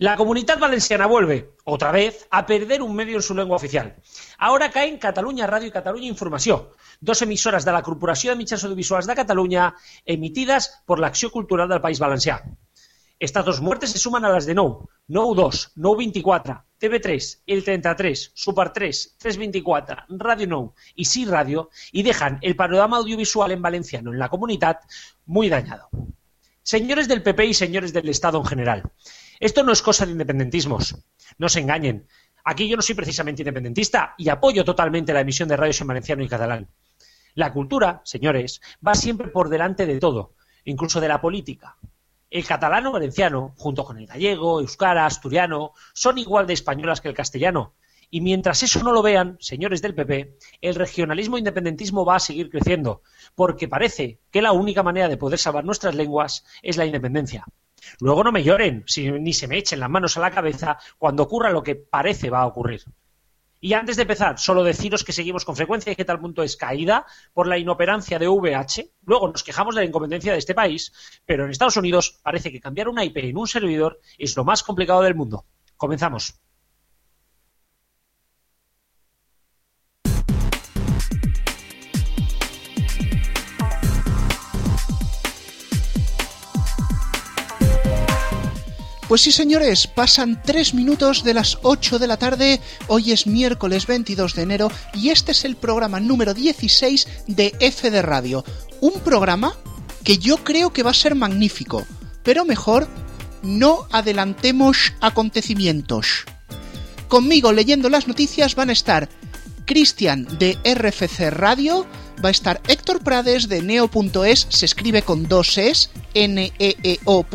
La comunidad valenciana vuelve, otra vez, a perder un medio en su lengua oficial. Ahora caen Cataluña Radio y Cataluña Información, dos emisoras de la Corporació de Mitjans Audiovisuals de Cataluña emitidas por la Acció Cultural del País Valencià. Estas dos muertes se suman a las de Nou, Nou 2, Nou 24, TV3, El 33, Super 3, 324, Radio Nou y Sí Radio y dejan el panorama audiovisual en valenciano en la comunidad muy dañado. Señores del PP y señores del Estado en general, esto no es cosa de independentismos, no se engañen. Aquí yo no soy precisamente independentista y apoyo totalmente la emisión de radios en valenciano y catalán. La cultura, señores, va siempre por delante de todo, incluso de la política. El catalano valenciano, junto con el gallego, euskara, asturiano, son igual de españolas que el castellano. Y mientras eso no lo vean, señores del PP, el regionalismo e independentismo va a seguir creciendo, porque parece que la única manera de poder salvar nuestras lenguas es la independencia. Luego no me lloren, ni se me echen las manos a la cabeza cuando ocurra lo que parece va a ocurrir. Y antes de empezar, solo deciros que seguimos con frecuencia y que tal punto es caída por la inoperancia de VH. Luego nos quejamos de la incompetencia de este país, pero en Estados Unidos parece que cambiar una IP en un servidor es lo más complicado del mundo. Comenzamos. Pues sí, señores, pasan tres minutos de las 8 de la tarde. Hoy es miércoles 22 de enero y este es el programa número 16 de F de Radio. Un programa que yo creo que va a ser magnífico, pero mejor no adelantemos acontecimientos. Conmigo leyendo las noticias van a estar Cristian de RFC Radio, va a estar Héctor Prades de neo.es, se escribe con dos es, n e, -E -O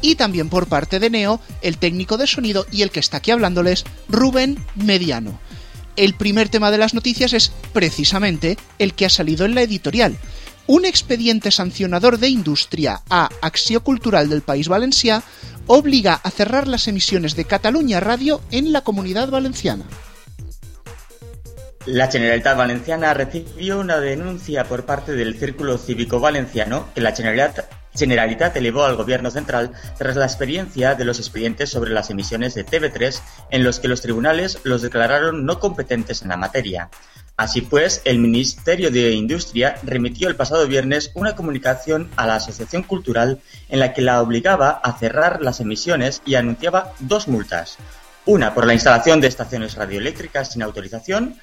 y también por parte de Neo, el técnico de sonido y el que está aquí hablándoles, Rubén Mediano. El primer tema de las noticias es precisamente el que ha salido en la editorial. Un expediente sancionador de industria a Acció Cultural del País Valencià obliga a cerrar las emisiones de Cataluña Radio en la comunidad valenciana. La Generalitat Valenciana recibió una denuncia por parte del Círculo Cívico Valenciano que la Generalitat Generalitat elevó al Gobierno central tras la experiencia de los expedientes sobre las emisiones de TV3 en los que los tribunales los declararon no competentes en la materia. Así pues, el Ministerio de Industria remitió el pasado viernes una comunicación a la Asociación Cultural en la que la obligaba a cerrar las emisiones y anunciaba dos multas. Una por la instalación de estaciones radioeléctricas sin autorización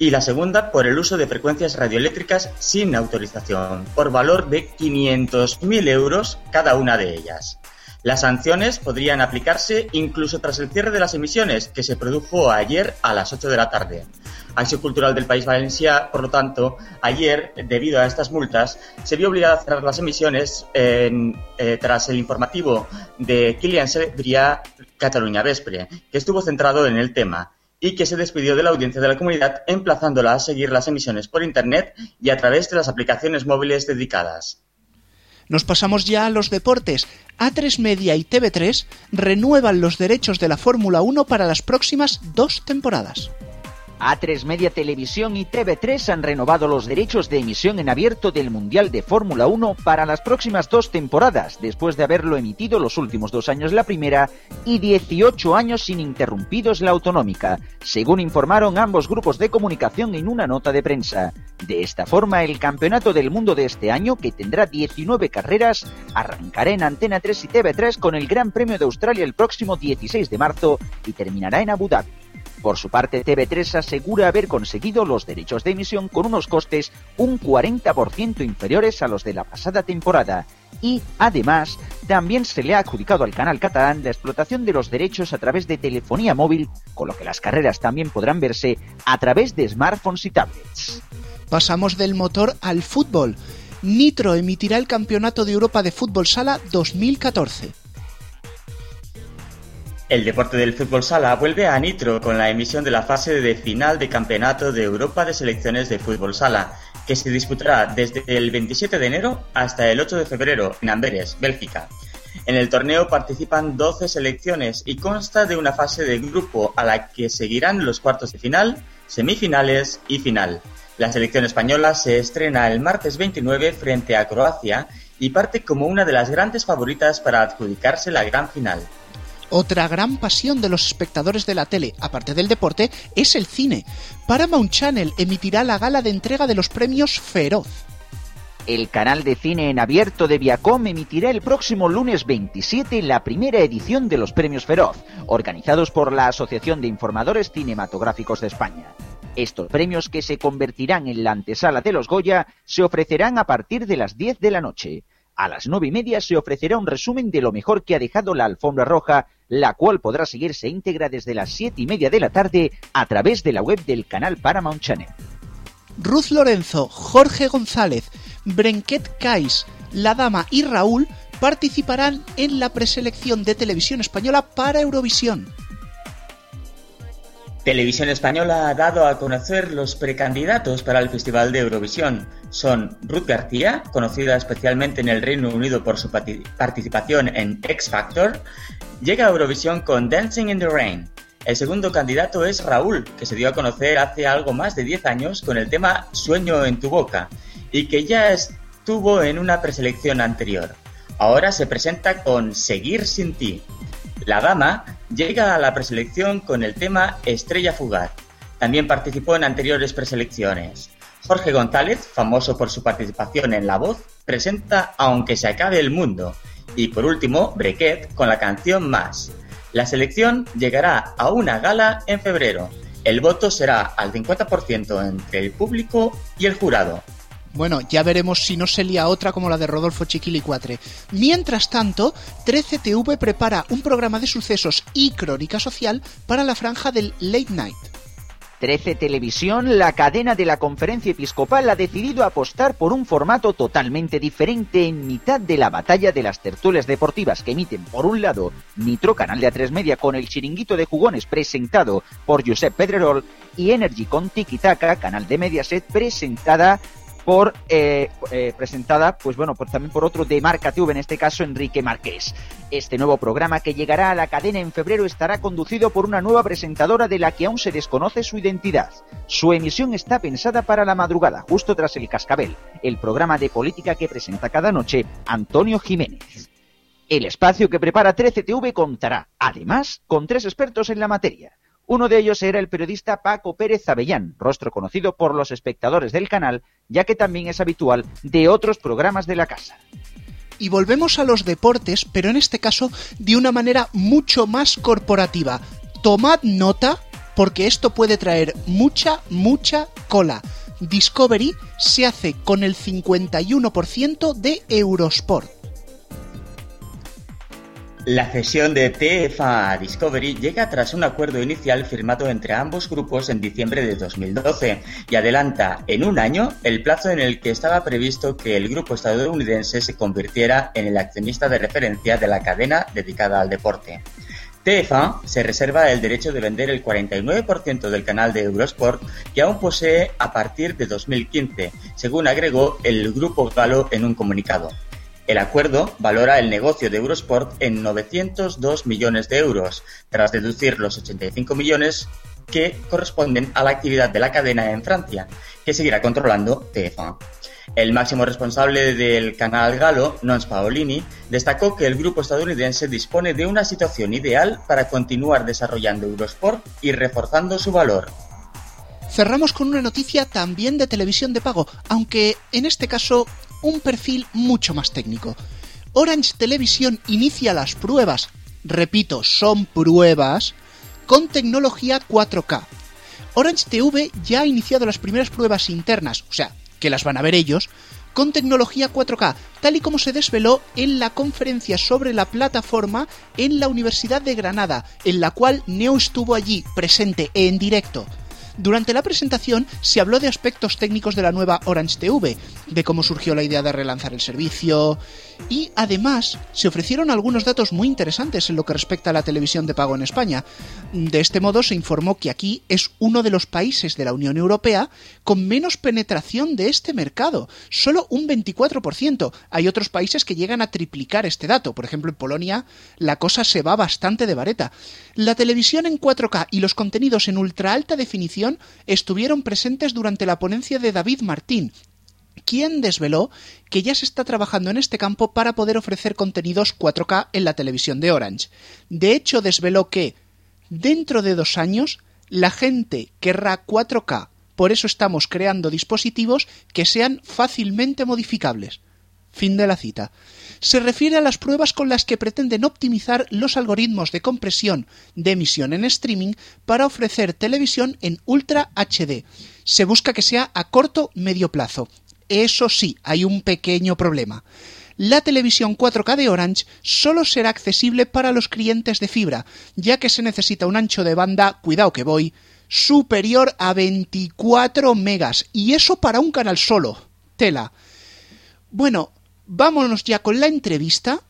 y la segunda por el uso de frecuencias radioeléctricas sin autorización, por valor de 500.000 euros cada una de ellas. Las sanciones podrían aplicarse incluso tras el cierre de las emisiones, que se produjo ayer a las 8 de la tarde. Acción Cultural del País Valencia, por lo tanto, ayer, debido a estas multas, se vio obligada a cerrar las emisiones eh, tras el informativo de Kilian Sebria Cataluña Vespre, que estuvo centrado en el tema y que se despidió de la audiencia de la comunidad emplazándola a seguir las emisiones por Internet y a través de las aplicaciones móviles dedicadas. Nos pasamos ya a los deportes. A3 Media y TV3 renuevan los derechos de la Fórmula 1 para las próximas dos temporadas. A3 Media Televisión y TV3 han renovado los derechos de emisión en abierto del Mundial de Fórmula 1 para las próximas dos temporadas, después de haberlo emitido los últimos dos años la primera y 18 años ininterrumpidos la autonómica, según informaron ambos grupos de comunicación en una nota de prensa. De esta forma, el Campeonato del Mundo de este año, que tendrá 19 carreras, arrancará en Antena 3 y TV3 con el Gran Premio de Australia el próximo 16 de marzo y terminará en Abu Dhabi. Por su parte, TV3 asegura haber conseguido los derechos de emisión con unos costes un 40% inferiores a los de la pasada temporada y, además, también se le ha adjudicado al canal catalán la explotación de los derechos a través de telefonía móvil, con lo que las carreras también podrán verse a través de smartphones y tablets. Pasamos del motor al fútbol. Nitro emitirá el Campeonato de Europa de Fútbol Sala 2014. El deporte del fútbol sala vuelve a Nitro con la emisión de la fase de final de Campeonato de Europa de Selecciones de Fútbol Sala, que se disputará desde el 27 de enero hasta el 8 de febrero en Amberes, Bélgica. En el torneo participan 12 selecciones y consta de una fase de grupo a la que seguirán los cuartos de final, semifinales y final. La selección española se estrena el martes 29 frente a Croacia y parte como una de las grandes favoritas para adjudicarse la gran final. Otra gran pasión de los espectadores de la tele, aparte del deporte, es el cine. Paramount Channel emitirá la gala de entrega de los premios Feroz. El canal de cine en abierto de Viacom emitirá el próximo lunes 27 la primera edición de los Premios Feroz, organizados por la Asociación de Informadores Cinematográficos de España. Estos premios, que se convertirán en la antesala de los Goya, se ofrecerán a partir de las 10 de la noche. A las nueve y media se ofrecerá un resumen de lo mejor que ha dejado la alfombra roja, la cual podrá seguirse íntegra desde las siete y media de la tarde a través de la web del canal Paramount Channel. Ruth Lorenzo, Jorge González, Brenquet Cais, La Dama y Raúl participarán en la preselección de televisión española para Eurovisión. Televisión Española ha dado a conocer los precandidatos para el Festival de Eurovisión. Son Ruth García, conocida especialmente en el Reino Unido por su participación en X Factor, llega a Eurovisión con Dancing in the Rain. El segundo candidato es Raúl, que se dio a conocer hace algo más de 10 años con el tema Sueño en tu boca y que ya estuvo en una preselección anterior. Ahora se presenta con Seguir sin ti. La dama llega a la preselección con el tema Estrella Fugaz. También participó en anteriores preselecciones. Jorge González, famoso por su participación en La Voz, presenta Aunque se acabe el mundo. Y por último, Brequet con la canción Más. La selección llegará a una gala en febrero. El voto será al 50% entre el público y el jurado. Bueno, ya veremos si no se lía otra como la de Rodolfo Chiquilicuatre. Mientras tanto, 13TV prepara un programa de sucesos y crónica social para la franja del Late Night. 13 Televisión, la cadena de la conferencia episcopal, ha decidido apostar por un formato totalmente diferente en mitad de la batalla de las tertulias deportivas que emiten, por un lado, Nitro, canal de A3 Media, con el chiringuito de jugones presentado por Josep Pedrerol, y Energy con Tiki Taka, canal de Mediaset, presentada por eh, eh, presentada, pues bueno, pues también por otro de Marca TV, en este caso Enrique Marqués. Este nuevo programa que llegará a la cadena en febrero estará conducido por una nueva presentadora de la que aún se desconoce su identidad. Su emisión está pensada para la madrugada, justo tras el Cascabel, el programa de política que presenta cada noche Antonio Jiménez. El espacio que prepara 13TV contará, además, con tres expertos en la materia. Uno de ellos era el periodista Paco Pérez Avellán, rostro conocido por los espectadores del canal, ya que también es habitual de otros programas de la casa. Y volvemos a los deportes, pero en este caso de una manera mucho más corporativa. Tomad nota, porque esto puede traer mucha, mucha cola. Discovery se hace con el 51% de Eurosport. La cesión de TFA a Discovery llega tras un acuerdo inicial firmado entre ambos grupos en diciembre de 2012 y adelanta en un año el plazo en el que estaba previsto que el grupo estadounidense se convirtiera en el accionista de referencia de la cadena dedicada al deporte. TFA se reserva el derecho de vender el 49% del canal de Eurosport que aún posee a partir de 2015, según agregó el grupo galo en un comunicado. El acuerdo valora el negocio de Eurosport en 902 millones de euros, tras deducir los 85 millones que corresponden a la actividad de la cadena en Francia, que seguirá controlando TF1. El máximo responsable del canal galo, Nons Paolini, destacó que el grupo estadounidense dispone de una situación ideal para continuar desarrollando Eurosport y reforzando su valor. Cerramos con una noticia también de televisión de pago, aunque en este caso un perfil mucho más técnico. Orange Televisión inicia las pruebas, repito, son pruebas, con tecnología 4K. Orange TV ya ha iniciado las primeras pruebas internas, o sea, que las van a ver ellos, con tecnología 4K, tal y como se desveló en la conferencia sobre la plataforma en la Universidad de Granada, en la cual Neo estuvo allí presente en directo. Durante la presentación se habló de aspectos técnicos de la nueva Orange TV, de cómo surgió la idea de relanzar el servicio, y además se ofrecieron algunos datos muy interesantes en lo que respecta a la televisión de pago en España. De este modo se informó que aquí es uno de los países de la Unión Europea con menos penetración de este mercado, solo un 24%. Hay otros países que llegan a triplicar este dato, por ejemplo en Polonia la cosa se va bastante de vareta. La televisión en 4K y los contenidos en ultra alta definición estuvieron presentes durante la ponencia de David Martín, quien desveló que ya se está trabajando en este campo para poder ofrecer contenidos 4K en la televisión de Orange. De hecho, desveló que dentro de dos años la gente querrá 4K, por eso estamos creando dispositivos que sean fácilmente modificables. Fin de la cita. Se refiere a las pruebas con las que pretenden optimizar los algoritmos de compresión de emisión en streaming para ofrecer televisión en Ultra HD. Se busca que sea a corto medio plazo. Eso sí, hay un pequeño problema. La televisión 4K de Orange solo será accesible para los clientes de fibra, ya que se necesita un ancho de banda, cuidado que voy, superior a 24 megas, y eso para un canal solo. Tela. Bueno, vámonos ya con la entrevista,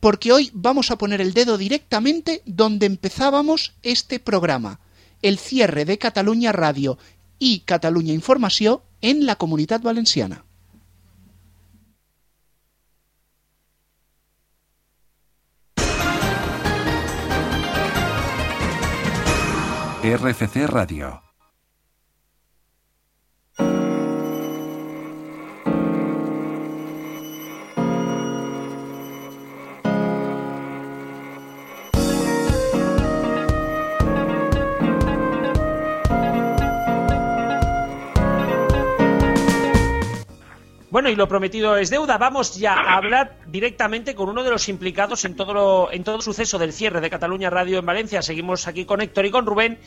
porque hoy vamos a poner el dedo directamente donde empezábamos este programa, el cierre de Cataluña Radio y Cataluña Información en la Comunidad Valenciana. RFC Radio. Bueno, y lo prometido es deuda. Vamos ya a hablar directamente con uno de los implicados en todo, en todo suceso del cierre de Cataluña Radio en Valencia. Seguimos aquí con Héctor y con Rubén.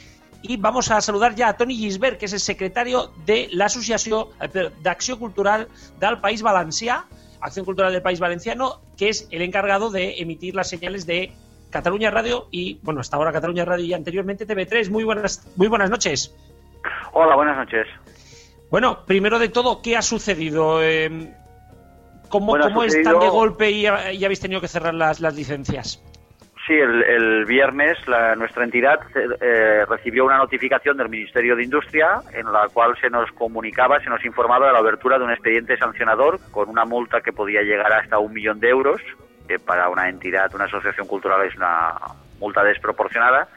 Y vamos a saludar ya a Tony Gisbert, que es el secretario de la Asociación de Acción Cultural del País Valencià, Acción Cultural del País Valenciano, que es el encargado de emitir las señales de Cataluña Radio y, bueno, hasta ahora Cataluña Radio y anteriormente TV3. Muy buenas, muy buenas noches. Hola, buenas noches. Bueno, primero de todo, ¿qué ha sucedido? Eh, ¿Cómo, cómo es tan de golpe y, y, habéis tenido que cerrar las, las licencias? Sí, el, el viernes la, nuestra entidad eh, recibió una notificación del Ministerio de Industria en la cual se nos comunicaba, se nos informaba de la abertura de un expediente sancionador con una multa que podía llegar hasta un millón de euros, que para una entidad, una asociación cultural es una multa desproporcionada,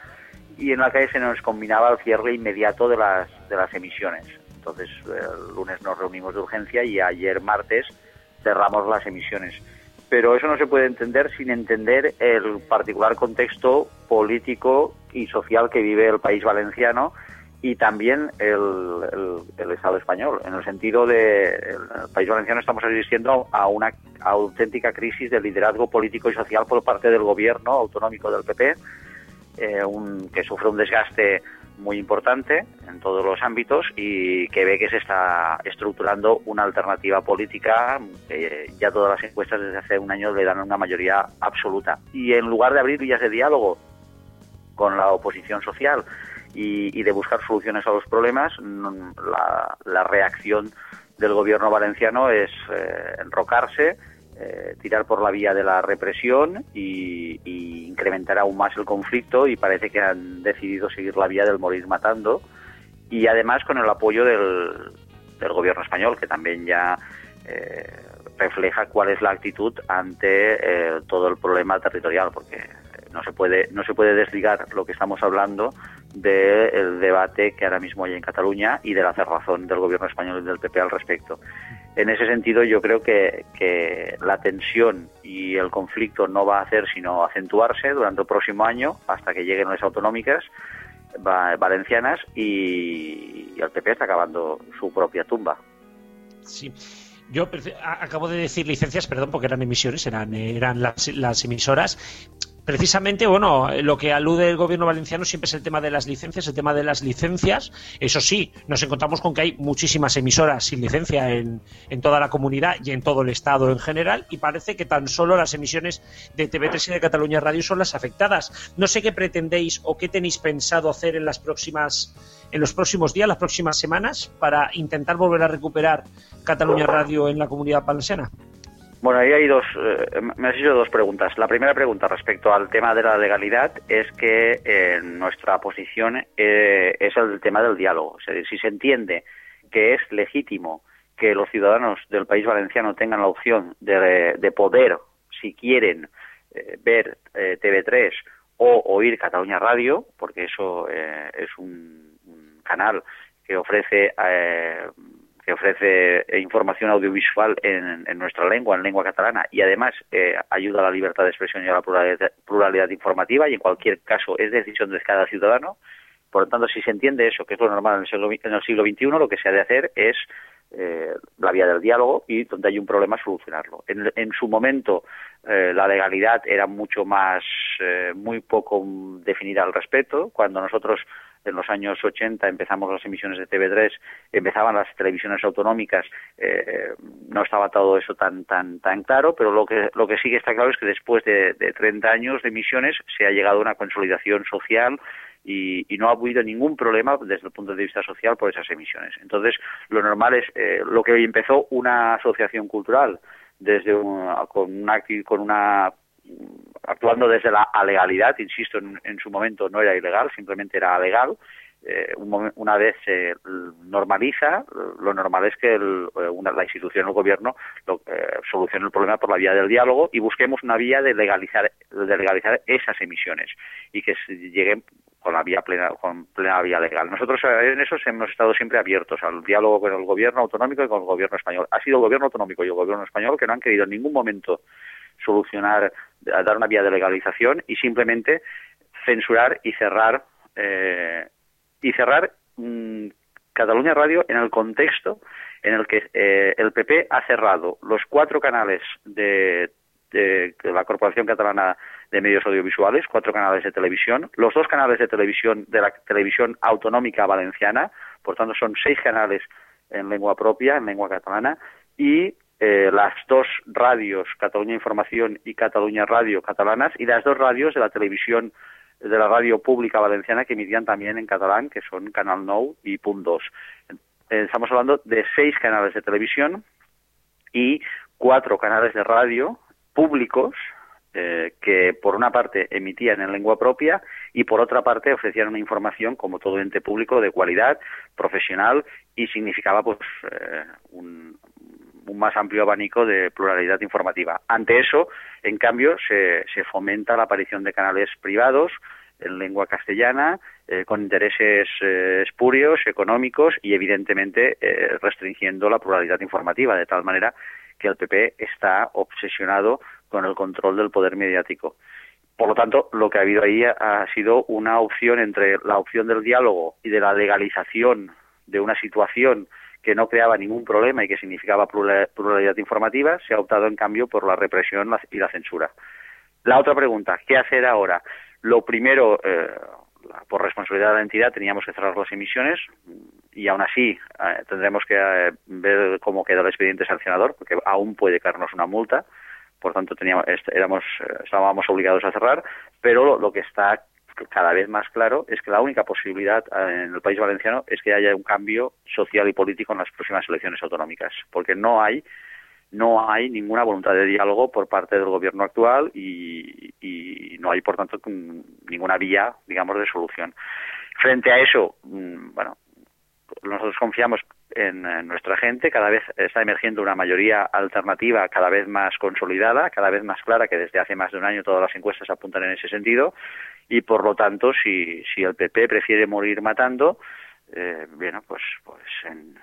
y en la que se nos combinaba el cierre inmediato de las, de las emisiones. Entonces, el lunes nos reunimos de urgencia y ayer martes cerramos las emisiones. Pero eso no se puede entender sin entender el particular contexto político y social que vive el país valenciano y también el, Estado español. En el sentido de el país valenciano estamos asistiendo a una auténtica crisis de liderazgo político y social por parte del gobierno autonómico del PP, eh, un, que sufre un desgaste muy importante en todos los ámbitos y que ve que se está estructurando una alternativa política que ya todas las encuestas desde hace un año le dan una mayoría absoluta. Y en lugar de abrir vías de diálogo con la oposición social y, y de buscar soluciones a los problemas, la, la reacción del gobierno valenciano es eh, enrocarse, eh, tirar por la vía de la represión y, incrementar aún más el conflicto y parece que han decidido seguir la vía del morir matando y además con el apoyo del, del gobierno español que también ya eh, refleja cuál es la actitud ante eh, todo el problema territorial porque no se puede no se puede desligar lo que estamos hablando del debate que ahora mismo hay en Cataluña y de la cerrazón del gobierno español y del PP al respecto en ese sentido yo creo que, la tensión y el conflicto no va a hacer sino acentuarse durante el próximo año hasta que lleguen las autonómicas valencianas y, el PP está acabando su propia tumba. Sí. Yo acabo de decir licencias, perdón, porque eran emisiones, eran, eran las emisoras precisamente, bueno, lo que alude el gobierno valenciano siempre es el tema de las licencias, el tema de las licencias. Eso sí, nos encontramos con que hay muchísimas emisoras sin licencia en, en toda la comunidad y en todo el Estado en general, y parece que tan solo las emisiones de TV3 y de Cataluña Radio son las afectadas. No sé qué pretendéis o qué tenéis pensado hacer en las próximas en los próximos días, las próximas semanas, para intentar volver a recuperar Cataluña Radio en la comunidad valenciana. Bueno, ahí hay dos, eh, me has hecho dos preguntas. La primera pregunta respecto al tema de la legalidad es que eh, nuestra posición eh, es el tema del diálogo. Es decir, si se entiende que es legítimo que los ciudadanos del país valenciano tengan la opción de, de poder, si quieren, eh, ver TV3 o oír Cataluña Radio, porque eso es un, un, canal que ofrece que ofrece información audiovisual en, nuestra lengua, en lengua catalana, y además eh, ayuda a la libertad de expresión y a la pluralidad, informativa, y en cualquier caso es decisión de cada ciudadano. Por lo tanto, si se entiende eso, que es lo normal en el siglo, en el siglo XXI, lo que se ha de hacer es eh, la vía del diálogo y donde hay un problema solucionarlo. En, su momento eh, la legalidad era mucho más, eh, muy poco definida al respecto. Cuando nosotros en los años 80 empezamos las emisiones de TV3, empezaban las televisiones autonómicas, no estaba todo eso tan tan tan claro, pero lo que lo que sí que está claro es que después de, de 30 años de emisiones se ha llegado a una consolidación social y, no ha habido ningún problema desde el punto de vista social por esas emisiones. Entonces, lo normal es eh, lo que empezó una asociación cultural desde con una con una actuando desde la legalidad, insisto, en, en, su momento no era ilegal, simplemente era legal, eh, una vez se normaliza, lo normal es que el, eh, la institución o el gobierno lo, eh, solucione el problema por la vía del diálogo y busquemos una vía de legalizar, de legalizar esas emisiones y que lleguen con la vía plena, con plena vía legal. Nosotros en eso hemos estado siempre abiertos al diálogo con el gobierno autonómico y con el gobierno español. Ha sido el gobierno autonómico y el gobierno español que no han querido en ningún momento solucionar, dar una vía de legalización y simplemente censurar y cerrar eh, y cerrar mm, Cataluña Radio en el contexto en el que eh, el PP ha cerrado los cuatro canales de, la Corporación Catalana de Medios Audiovisuales, cuatro canales de televisión, los dos canales de televisión de la televisión autonómica valenciana, por tanto son seis canales en lengua propia, en lengua catalana, y eh, las dos radios, Cataluña Información y Cataluña Radio catalanas, y las dos radios de la televisión de la radio pública valenciana que emitían también en catalán, que son Canal Nou y Punt 2. Eh, estamos hablando de seis canales de televisión y cuatro canales de radio públicos eh, que por una parte emitían en lengua propia y por otra parte ofrecían una información como todo ente público de cualidad profesional y significaba pues eh, un, un más amplio abanico de pluralidad informativa. Ante eso, en cambio, se, se fomenta la aparición de canales privados en lengua castellana, eh, con intereses eh, espurios, económicos y, evidentemente, eh, restringiendo la pluralidad informativa, de tal manera que el PP está obsesionado con el control del poder mediático. Por lo tanto, lo que ha habido ahí ha sido una opción entre la opción del diálogo y de la legalización de una situación que no creaba ningún problema y que significaba pluralidad informativa, se ha optado en cambio por la represión y la censura. La otra pregunta, ¿qué hacer ahora? Lo primero, eh, por responsabilidad de la entidad, teníamos que cerrar las emisiones y aún así eh, tendremos que eh, ver cómo queda el expediente sancionador, porque aún puede caernos una multa. Por tanto, teníamos, éramos, estábamos obligados a cerrar, pero lo que está cada vez más claro es que la única posibilidad en el país valenciano es que haya un cambio social y político en las próximas elecciones autonómicas, porque no hay no hay ninguna voluntad de diálogo por parte del gobierno actual y, y no hay, por tanto, ninguna vía, digamos, de solución. Frente a eso, mm, bueno, nosotros confiamos en, nuestra gente, cada vez está emergiendo una mayoría alternativa cada vez más consolidada, cada vez más clara, que desde hace más de un año todas las encuestas apuntan en ese sentido, y por lo tanto, si, si el PP prefiere morir matando, eh, bueno, pues, pues en,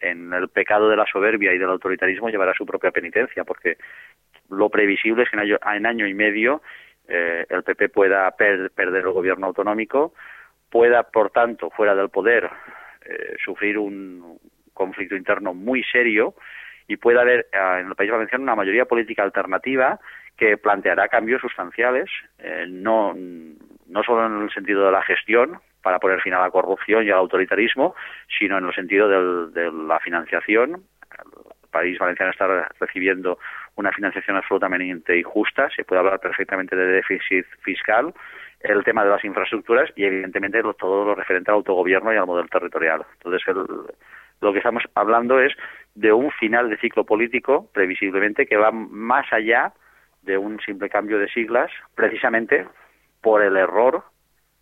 en el pecado de la soberbia y del autoritarismo llevará su propia penitencia, porque lo previsible es que en año, en año y medio eh, el PP pueda perder el gobierno autonómico, pueda, por tanto, fuera del poder, eh, sufrir un conflicto interno muy serio y puede haber eh, en el País Valenciano una mayoría política alternativa que planteará cambios sustanciales, eh, no, no solo en el sentido de la gestión, para poner fin a la corrupción y al autoritarismo, sino en el sentido de la financiación. El país valenciano está recibiendo una financiación absolutamente injusta, se puede hablar perfectamente de déficit fiscal, el tema de las infraestructuras y evidentemente todo lo referente al autogobierno y al modelo territorial. Entonces, lo que estamos hablando es de un final de ciclo político, previsiblemente, que va más allá de un simple cambio de siglas, precisamente por el error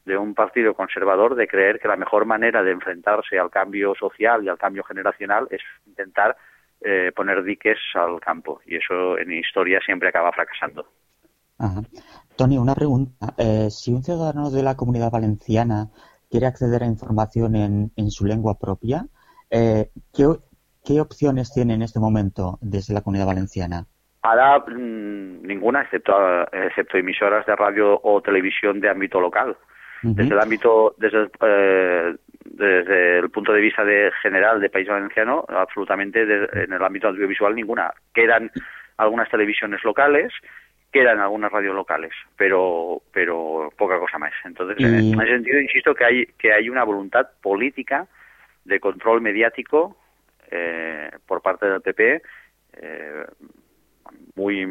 de un partido conservador de creer que la mejor manera de enfrentarse al cambio social y al cambio generacional es intentar eh, poner diques al campo. Y eso en historia siempre acaba fracasando. Tony, una pregunta. Eh, si un ciudadano de la comunidad valenciana quiere acceder a información en, en su lengua propia, eh, ¿qué, ¿qué opciones tiene en este momento desde la comunidad valenciana? Ahora mm, ninguna, excepto, excepto emisoras de radio o televisión de ámbito local. Desde el ámbito, desde, eh, desde el punto de vista de general de País Valenciano, absolutamente en el ámbito audiovisual ninguna. Quedan algunas televisiones locales, quedan algunas radios locales, pero pero poca cosa más. Entonces, en ese sentido, insisto que hay que hay una voluntad política de control mediático eh, por parte del PP eh, muy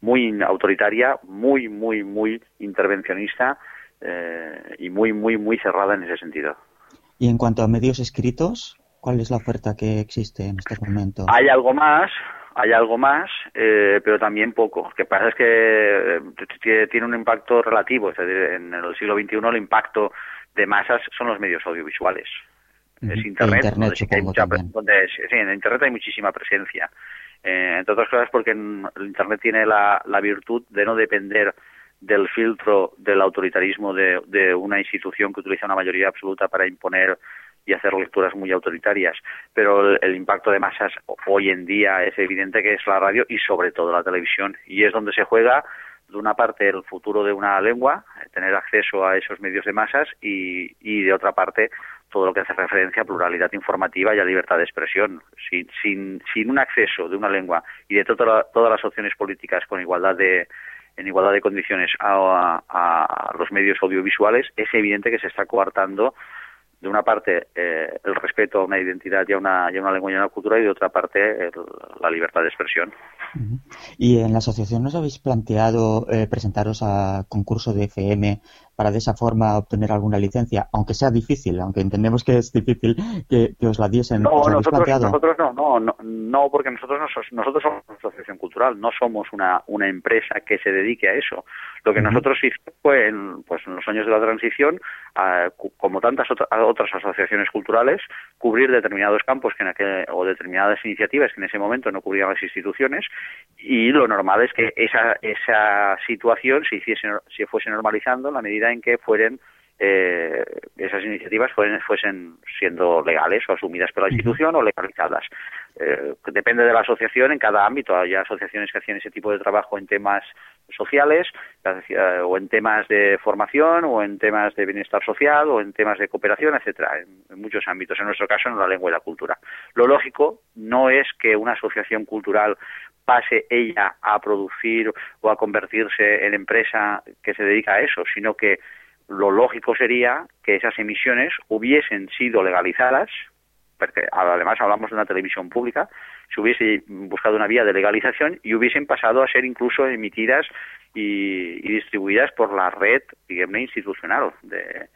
muy autoritaria, muy muy muy intervencionista eh, y muy muy muy cerrada en ese sentido. Y en cuanto a medios escritos, ¿cuál es la oferta que existe en estos momentos? Hay algo más, hay algo más, eh, pero también poco. Lo que pasa es que eh, tiene un impacto relativo. en el siglo XXI el impacto de masas son los medios audiovisuales. Es Internet, donde, hay mucha, donde sí, en Internet hay muchísima presencia. Eh, entre otras cosas porque el Internet tiene la, la virtud de no depender del filtro del autoritarismo de, de una institución que utiliza una mayoría absoluta para imponer y hacer lecturas muy autoritarias, pero el, impacto de masas hoy en día es evidente que es la radio y sobre todo la televisión y es donde se juega de una parte el futuro de una lengua, tener acceso a esos medios de masas y, y de otra parte todo lo que hace referencia a pluralidad informativa y a libertad de expresión. Sin, sin, sin un acceso de una lengua y de todas las opciones políticas con igualdad de, en igualdad de condiciones a, a, los medios audiovisuales, es evidente que se está coartando de una parte eh, el respeto a una identidad y a una, y a una lengua y a una cultura y de otra parte la libertad de expresión. ¿Y en la asociación nos habéis planteado eh, presentaros a concurso de FM para de esa forma obtener alguna licencia, aunque sea difícil, aunque entendemos que es difícil que, os la diesen. No, nosotros, nosotros no, no, no, no, porque nosotros, nosotros somos una asociación cultural, no somos una, una empresa que se dedique a eso. Lo que nosotros hicimos fue, en, pues, en los años de la transición, como tantas otras asociaciones culturales, cubrir determinados campos que en aquel, o determinadas iniciativas que en ese momento no cubrían las instituciones y lo normal es que esa, esa situación se, hiciese, se fuese normalizando en la medida en que fueren eh, esas iniciativas fuesen, fuesen, siendo legales o asumidas por la institución o legalizadas. Eh, depende de la asociación en cada ámbito. Hay asociaciones que hacían ese tipo de trabajo en temas sociales o en temas de formación o en temas de bienestar social o en temas de cooperación, etcétera, en, muchos ámbitos. En nuestro caso, en la lengua y la cultura. Lo lógico no es que una asociación cultural pase ella a producir o a convertirse en empresa que se dedica a eso, sino que lo lógico sería que esas emisiones hubiesen sido legalizadas, porque además hablamos de una televisión pública, se hubiese buscado una vía de legalización y hubiesen pasado a ser incluso emitidas y, distribuidas por la red, digamos, institucional de,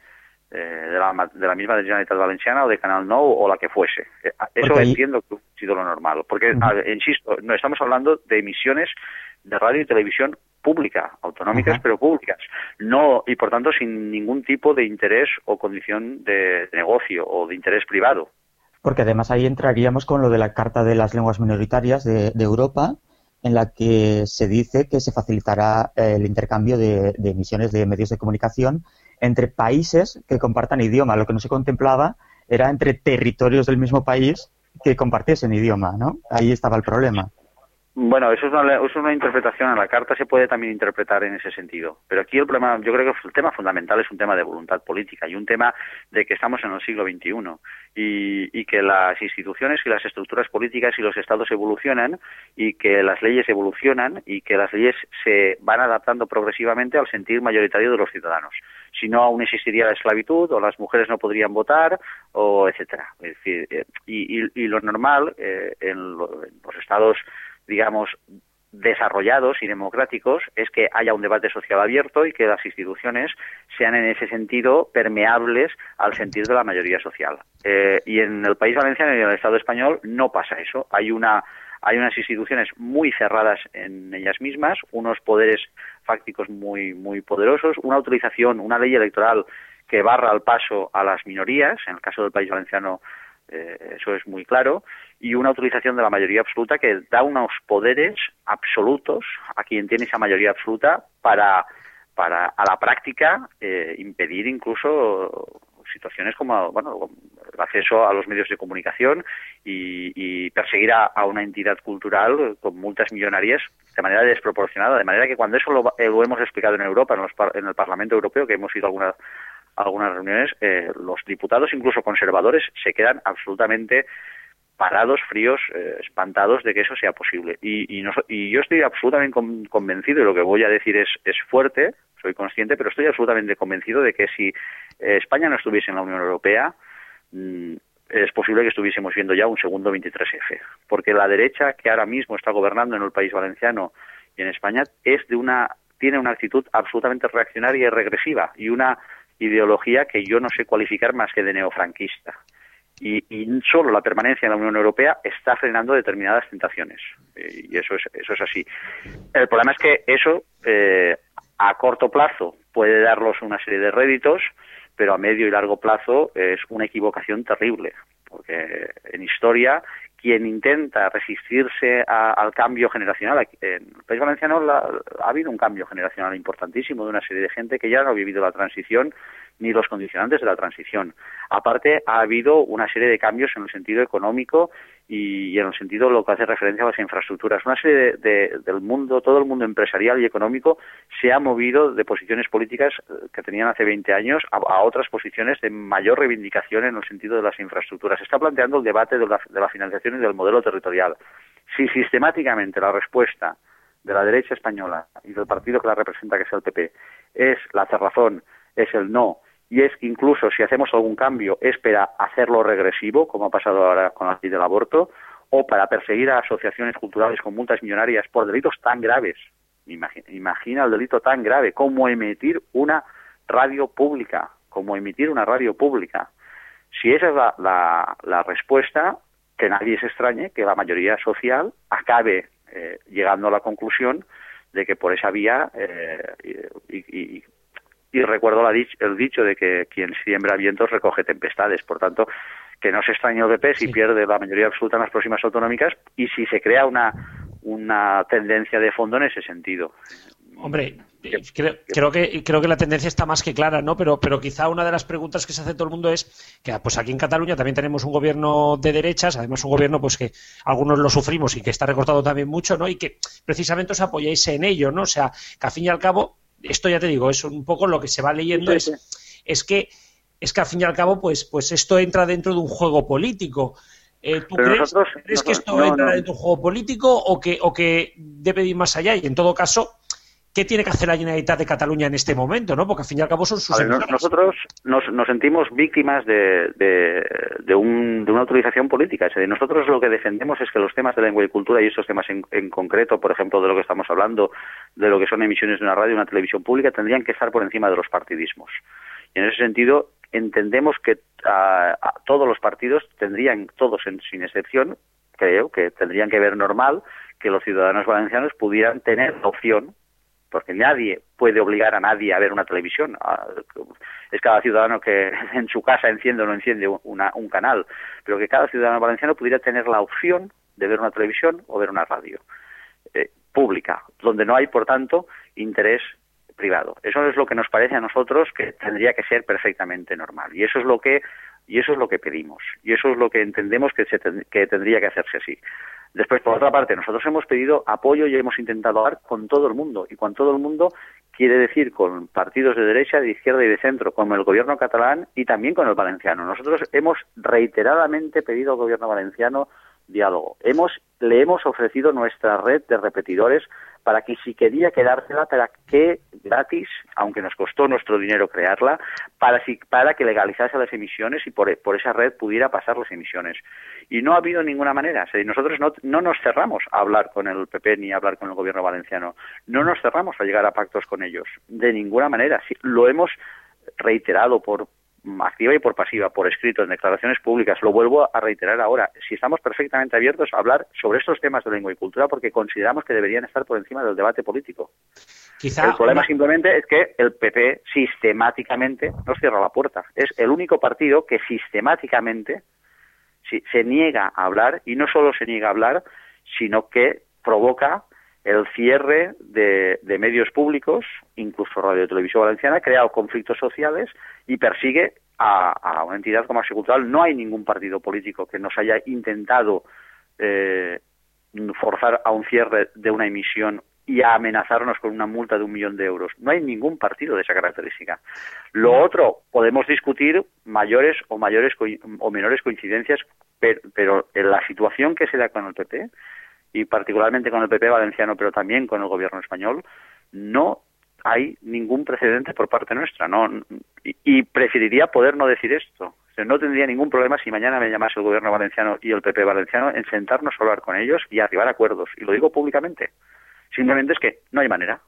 de, la, de la misma de Generalitat Valenciana o de Canal No o la que fuese. Eh, eso entiendo que ha sido lo normal, porque, insisto, no estamos hablando de emisiones de radio y televisión pública, autonómicas pero públicas, no y por tanto sin ningún tipo de interés o condición de negocio o de interés privado. Porque además ahí entraríamos con lo de la Carta de las Lenguas Minoritarias de, Europa, en la que se dice que se facilitará el intercambio de, emisiones de medios de comunicación entre países que compartan idioma. Lo que no se contemplaba era entre territorios del mismo país que compartiesen idioma, ¿no? Ahí estaba el problema. Bueno, eso es, una, es una interpretación. A la carta se puede también interpretar en ese sentido. Pero aquí el problema, yo creo que el tema fundamental es un tema de voluntad política y un tema de que estamos en el siglo XXI y, y que las instituciones y las estructuras políticas y los estados evolucionan y que las leyes evolucionan y que las leyes se van adaptando progresivamente al sentir mayoritario de los ciudadanos. Si no, aún existiría la esclavitud o las mujeres no podrían votar o etcétera. Es decir, eh, y, y, lo normal eh, en, los estados digamos, desarrollados y democráticos es que haya un debate social abierto y que las instituciones sean en ese sentido permeables al sentir de la mayoría social. Eh, y en el país valenciano y en el Estado español no pasa eso. Hay una hay unas instituciones muy cerradas en ellas mismas, unos poderes fácticos muy muy poderosos, una utilización, una ley electoral que barra al paso a las minorías, en el caso del país valenciano eh, eso es muy claro, y una utilización de la mayoría absoluta que da unos poderes absolutos a quien tiene esa mayoría absoluta para, para a la práctica, eh, impedir incluso situaciones como bueno acceso a los medios de comunicación y, perseguir a, una entidad cultural con multas millonarias de manera desproporcionada, de manera que cuando eso lo, eh, hemos explicado en Europa, en, el Parlamento Europeo, que hemos ido a algunas, algunas reuniones, eh, los diputados, incluso conservadores, se quedan absolutamente parados, fríos, eh, espantados de que eso sea posible. Y, y, yo estoy absolutamente convencido, y lo que voy a decir es, es fuerte, soy consciente, pero estoy absolutamente convencido de que si eh, España no estuviese en la Unión Europea, mm, es posible que estuviésemos viendo ya un segundo 23F. Porque la derecha que ahora mismo está gobernando en el país valenciano y en España es de una, tiene una actitud absolutamente reaccionaria y regresiva y una ideología que yo no sé cualificar más que de neofranquista. Y, solo la permanencia en la Unión Europea está frenando determinadas tentaciones. Eh, y eso es eso es así. El problema es que eso eh, a corto plazo puede darlos una serie de réditos pero a medio y largo plazo es una equivocación terrible porque en historia quien intenta resistirse al cambio generacional. En el País Valenciano ha habido un cambio generacional importantísimo de una serie de gente que ya no ha vivido la transición ni los condicionantes de la transición. Aparte, ha habido una serie de cambios en el sentido económico y, en el sentido de lo que hace referencia a las infraestructuras. Una serie de, del mundo, todo el mundo empresarial y económico se ha movido de posiciones políticas eh, que tenían hace 20 años a, otras posiciones de mayor reivindicación en el sentido de las infraestructuras. Se está planteando el debate de la, de la financiación y del modelo territorial. Si sistemáticamente la respuesta de la derecha española y del partido que la representa, que es el PP, es la cerrazón, es el no, y es incluso si hacemos algún cambio es para hacerlo regresivo, como ha pasado ahora con la ley del aborto, o para perseguir a asociaciones culturales con multas millonarias por delitos tan graves. Imagina, el delito tan grave como emitir una radio pública, como emitir una radio pública. Si esa es la, respuesta, que nadie se extrañe que la mayoría social acabe eh, llegando a la conclusión de que por esa vía eh, y, y recuerdo la el dicho de que quien siembra vientos recoge tempestades. Por tanto, que no se extrañe el BP si pierde la mayoría absoluta en las próximas autonómicas y si se crea una, una tendencia de fondo en ese sentido. Hombre, creo, creo, que creo que la tendencia está más que clara, ¿no? Pero, pero quizá una de las preguntas que se hace todo el mundo es que pues aquí en Cataluña también tenemos un gobierno de derechas, además un gobierno pues que algunos lo sufrimos y que está recortado también mucho, ¿no? Y que precisamente os apoyáis en ello, ¿no? O sea, que al fin y al cabo esto ya te digo, es un poco lo que se va leyendo, es, es que es que al fin y al cabo, pues, pues esto entra dentro de un juego político. Eh, ¿Tú crees, que esto entra dentro de un juego político o que, o que debe ir más allá? Y en todo caso, ¿qué tiene que hacer la Generalitat de Cataluña en este momento? ¿no? Porque al fin y al cabo son sus Nosotros nos, sentimos víctimas de, de, una utilización política. nosotros lo que defendemos es que los temas de lengua y cultura y estos temas en, concreto, por ejemplo, de lo que estamos hablando, de lo que son emisiones de una radio y una televisión pública, tendrían que estar por encima de los partidismos. Y en ese sentido, entendemos que todos los partidos tendrían, todos sin excepción, creo que tendrían que ver normal que los ciudadanos valencianos pudieran tener la opción porque nadie puede obligar a nadie a ver una televisión. Ah, es cada ciudadano que en su casa enciende o no enciende un canal, pero que cada ciudadano valenciano pudiera tener la opción de ver una televisión o ver una radio eh, pública, donde no hay, por tanto, interés privado. Eso es lo que nos parece a nosotros que tendría que ser perfectamente normal. Y eso es lo que y eso es lo que pedimos y eso es lo que entendemos que, se que tendría que hacerse así. Después, por otra parte, nosotros hemos pedido apoyo y hemos intentado hablar con todo el mundo. Y con todo el mundo quiere decir con partidos de derecha, de izquierda y de centro, como el gobierno catalán y también con el valenciano. Nosotros hemos reiteradamente pedido al gobierno valenciano diálogo. Hemos, le hemos ofrecido nuestra red de repetidores para que si quería quedársela, para que gratis, aunque nos costó nuestro dinero crearla, para, si, para que legalizase las emisiones y por, por esa red pudiera pasar las emisiones. Y no ha habido ninguna manera. nosotros no, no nos cerramos a hablar con el PP ni a hablar con el gobierno valenciano. No nos cerramos a llegar a pactos con ellos. De ninguna manera. lo hemos reiterado por, activa y por pasiva, por escrito, en declaraciones públicas. Lo vuelvo a reiterar ahora. Si estamos perfectamente abiertos a hablar sobre estos temas de lengua y cultura porque consideramos que deberían estar por encima del debate político. el problema simplemente es que el PP sistemáticamente nos cierra la puerta. Es el único partido que sistemáticamente se niega a hablar y no solo se niega a hablar, sino que provoca el cierre de, medios públicos, incluso Radio Televisión Valenciana, ha creado conflictos sociales y persigue a, una entidad como Asia Cultural. No hay ningún partido político que nos haya intentado eh, forzar a un cierre de una emisión y a amenazarnos con una multa de un millón de euros. No hay ningún partido de esa característica. Lo otro, podemos discutir mayores o mayores o menores coincidencias, pero, pero en la situación que se da con el PP y particularmente con el PP valenciano, pero también con el gobierno español, no hay ningún precedente por parte nuestra, no y, preferiría poder no decir esto. no tendría ningún problema si mañana me llamase el gobierno valenciano y el PP valenciano en sentarnos a hablar con ellos y arribar a acuerdos. Y lo digo públicamente. Simplemente es que no hay manera.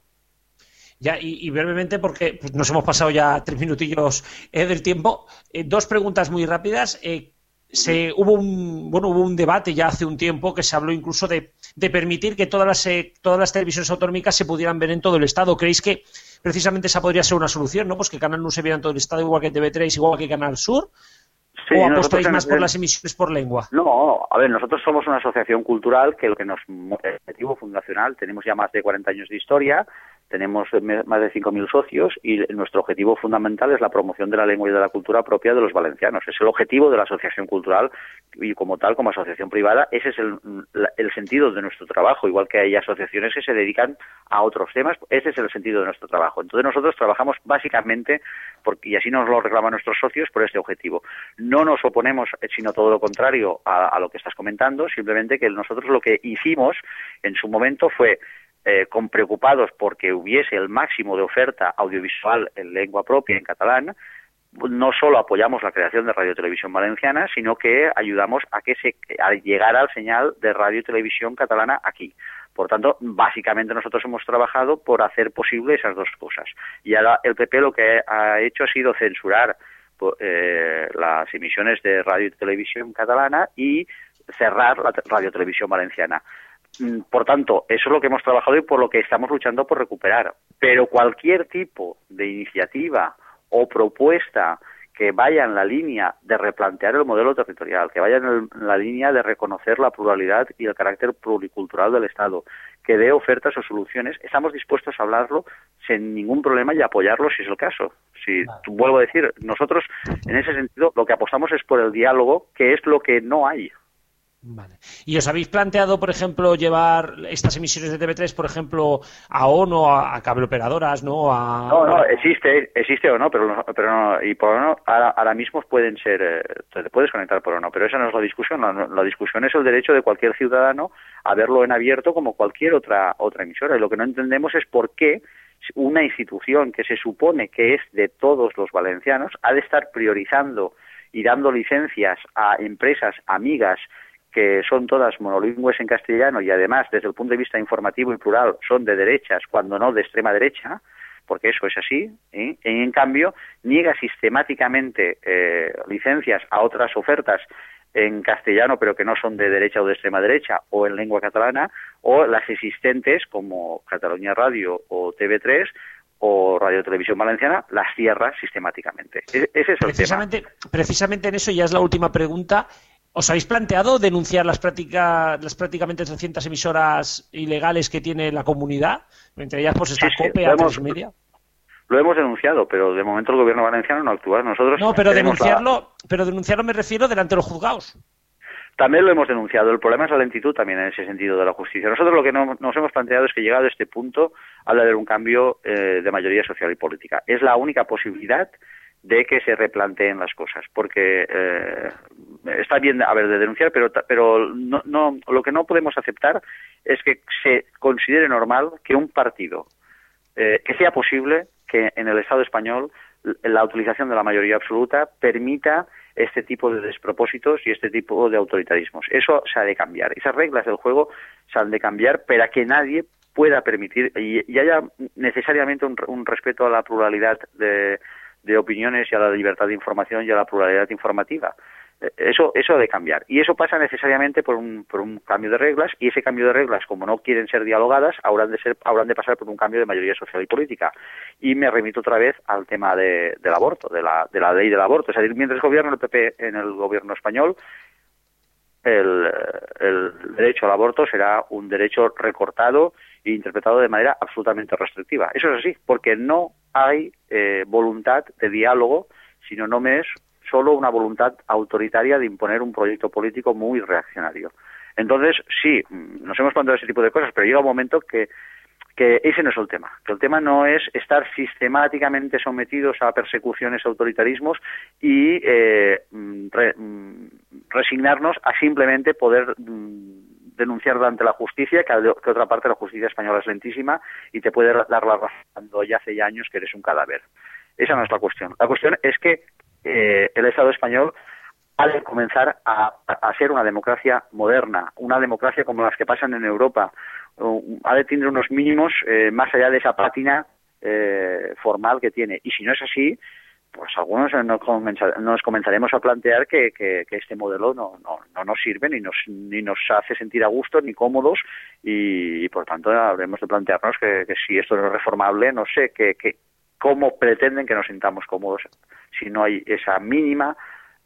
Ya, y, brevemente, porque nos hemos pasado ya tres minutillos eh, del tiempo, eh, dos preguntas muy rápidas. Eh, se, hubo un bueno hubo un debate ya hace un tiempo que se habló incluso de, permitir que todas las todas las televisiones autonómicas se pudieran ver en todo el estado. Creéis que precisamente esa podría ser una solución no pues que Canal no se viera en todo el estado igual que TV3 igual que Canal Sur. ¿O apostáis más por las emisiones por lengua? No, a ver, nosotros somos una asociación cultural que lo que nos objetivo fundacional, tenemos ya más de 40 años de historia, tenemos más de 5.000 socios y nuestro objetivo fundamental es la promoción de la lengua y de la cultura propia de los valencianos. Es el objetivo de la asociación cultural y como tal, como asociación privada, ese es el, sentido de nuestro trabajo, igual que hay asociaciones que se dedican a otros temas, ese es el sentido de nuestro trabajo. Entonces nosotros trabajamos básicamente, porque, y así nos lo reclaman nuestros socios, por este objetivo. No nos oponemos, sino todo lo contrario a, a lo que estás comentando, simplemente que nosotros lo que hicimos en su momento fue eh, con preocupados porque hubiese el máximo de oferta audiovisual en lengua propia, en catalán, no solo apoyamos la creación de Radio Televisión Valenciana, sino que ayudamos a que se a llegara el señal de Radio Televisión Catalana aquí. Por tanto, básicamente nosotros hemos trabajado por hacer posible esas dos cosas. Y ahora el PP lo que ha hecho ha sido censurar eh, las emisiones de Radio Televisión Catalana y cerrar la Radio Televisión Valenciana. Mm, por tanto, eso es lo que hemos trabajado y por lo que estamos luchando por recuperar. Pero cualquier tipo de iniciativa o propuesta que vaya en la línea de replantear el modelo territorial, que vaya en, la línea de reconocer la pluralidad y el carácter pluricultural del Estado, que dé ofertas o soluciones, estamos dispuestos a hablarlo sin ningún problema y apoyarlo si es el caso. Si vuelvo a decir, nosotros en ese sentido lo que apostamos es por el diálogo, que es lo que no hay. ¿Y os habéis planteado, por ejemplo, llevar estas emisiones de TV3, por ejemplo, a ONU, a, a cable operadoras, ¿no? No, no, existe, existe o no, pero, pero no, y por ONU ahora, mismo pueden ser, eh, te puedes conectar por ONU, pero esa no es la discusión, la, discusión es el derecho de cualquier ciudadano a verlo en abierto como cualquier otra, otra emisora. Y lo que no entendemos es por qué una institución que se supone que es de todos los valencianos ha de estar priorizando y dando licencias a empresas amigas que son todas monolingües en castellano y además desde el punto de vista informativo y plural son de derechas cuando no de extrema derecha, porque eso es así, ¿eh? y en cambio niega sistemáticamente eh, licencias a otras ofertas en castellano pero que no son de derecha o de extrema derecha o en lengua catalana o las existentes como Cataluña Radio o TV3 o Radio Televisión Valenciana las cierra sistemáticamente. E-, ese es el precisamente, Precisamente en eso ya es la última pregunta. ¿Os habéis planteado denunciar las, prácticas, las prácticamente 300 emisoras ilegales que tiene la comunidad? Entre ellas, pues está COPE, a Media. Lo hemos denunciado, pero de momento el gobierno valenciano no actúa. Nosotros no, pero denunciarlo, pero denunciarlo me refiero delante de los juzgados. También lo hemos denunciado. El problema es la lentitud también en ese sentido de la justicia. Nosotros lo que nos hemos planteado es que llegado a este punto habla de un cambio eh, de mayoría social y política. Es la única posibilidad de que se replanteen las cosas, porque eh, está bien, a ver, de denunciar, pero, pero no, no, lo que no podemos aceptar es que se considere normal que un partido, eh, que sea posible que en el Estado español la utilización de la mayoría absoluta permita este tipo de despropósitos y este tipo de autoritarismos. Eso se ha de cambiar. Esas reglas del juego se han de cambiar para que nadie pueda permitir y, haya necesariamente un respeto a la pluralidad de, de opiniones y a la libertad de información y a la pluralidad informativa. Eh, eso, eso de cambiar. Y eso pasa necesariamente por un, por un cambio de reglas, y ese cambio de reglas, como no quieren ser dialogadas, habrán de, ser, habrán de pasar por un cambio de mayoría social y política. Y me remito otra vez al tema de, del aborto, de la, de la ley del aborto. Es decir, mientras gobierna el PP en el gobierno español, el, derecho al aborto será un derecho recortado e interpretado de manera absolutamente restrictiva. Eso es así, porque no hay eh, voluntad de diálogo, sino no es solo una voluntad autoritaria de imponer un proyecto político muy reaccionario. Entonces, sí, nos hemos planteado ese tipo de cosas, pero llega un momento que que ese no es el tema, que el tema no es estar sistemáticamente sometidos a persecuciones, autoritarismos y eh, mm, mm, resignarnos a simplemente poder mm, denunciar ante la justicia, que, otra parte la justicia española es lentísima y te puede dar la razón cuando ya hace ya años que eres un cadáver. Esa no es la cuestión. La cuestión es que eh, el Estado español ha de comenzar a, a, ser una democracia moderna, una democracia como las que pasan en Europa, ha de tener unos mínimos eh, más allá de esa pátina eh, formal que tiene. Y si no es así, pues algunos nos, comenzaremos a plantear que, este modelo no, no, nos sirve ni nos, ni nos hace sentir a gusto ni cómodos y, por tanto habremos de plantearnos que, si esto no es reformable, no sé que, cómo pretenden que nos sintamos cómodos si no hay esa mínima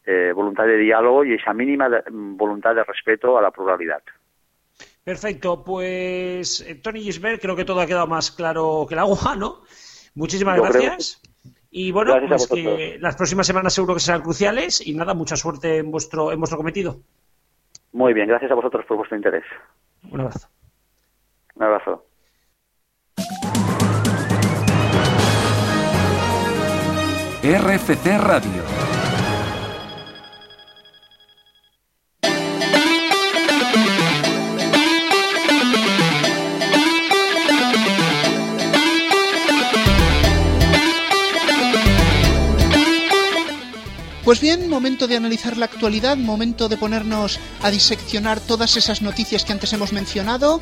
eh, voluntad de diálogo y esa mínima voluntad de respeto a la pluralidad. Perfecto, pues eh, Tony Gisbert, creo que todo ha quedado más claro que el agua, ¿no? Muchísimas gracias. Y bueno, pues que las próximas semanas seguro que serán cruciales y nada, mucha suerte en vuestro, en vuestro cometido. Muy bien, gracias a vosotros por vuestro interés. Un abrazo. Un abrazo. RFC Radio Pues bien, momento de analizar la actualidad, momento de ponernos a diseccionar todas esas noticias que antes hemos mencionado.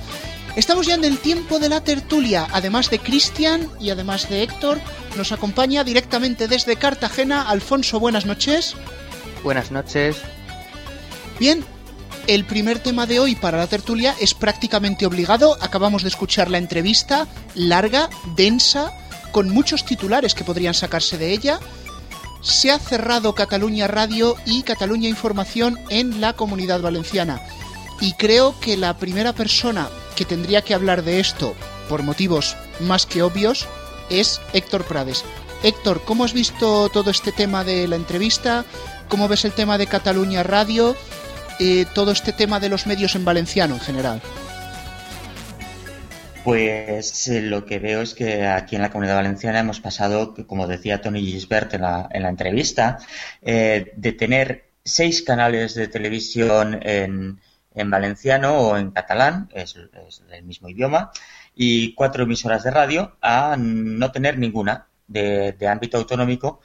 Estamos ya en el tiempo de la tertulia. Además de Cristian y además de Héctor, nos acompaña directamente desde Cartagena Alfonso. Buenas noches. Buenas noches. Bien, el primer tema de hoy para la tertulia es prácticamente obligado. Acabamos de escuchar la entrevista, larga, densa, con muchos titulares que podrían sacarse de ella se ha cerrado Cataluña Radio y Cataluña Información en la comunidad valenciana. Y creo que la primera persona que tendría que hablar de esto, por motivos más que obvios, es Héctor Prades. Héctor, ¿cómo has visto todo este tema de la entrevista? ¿Cómo ves el tema de Cataluña Radio? Eh, todo este tema de los medios en valenciano en general. Pues eh, lo que veo es que aquí en la Comunidad Valenciana hemos pasado, como decía Tony Gisbert en la, en la entrevista, eh, de tener seis canales de televisión en, en valenciano o en catalán, es, el mismo idioma, y cuatro emisoras de radio, a no tener ninguna de ámbito autonómico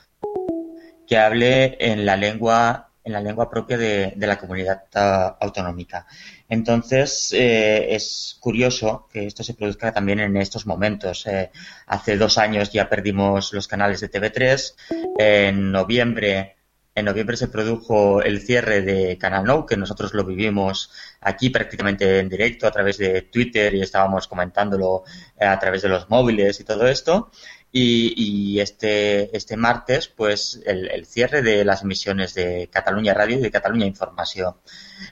que hable en la lengua en la lengua propia de, la comunidad ah, autonómica. Entonces, eh, es curioso que esto se produzca también en estos momentos. Eh, hace dos años ya perdimos los canales de TV3. En noviembre, en noviembre se produjo el cierre de Canal No, que nosotros lo vivimos aquí prácticamente en directo a través de Twitter y estábamos comentándolo eh, a través de los móviles y todo esto. Y, este, este martes, pues el, cierre de las emisiones de Cataluña Radio y de Cataluña Información.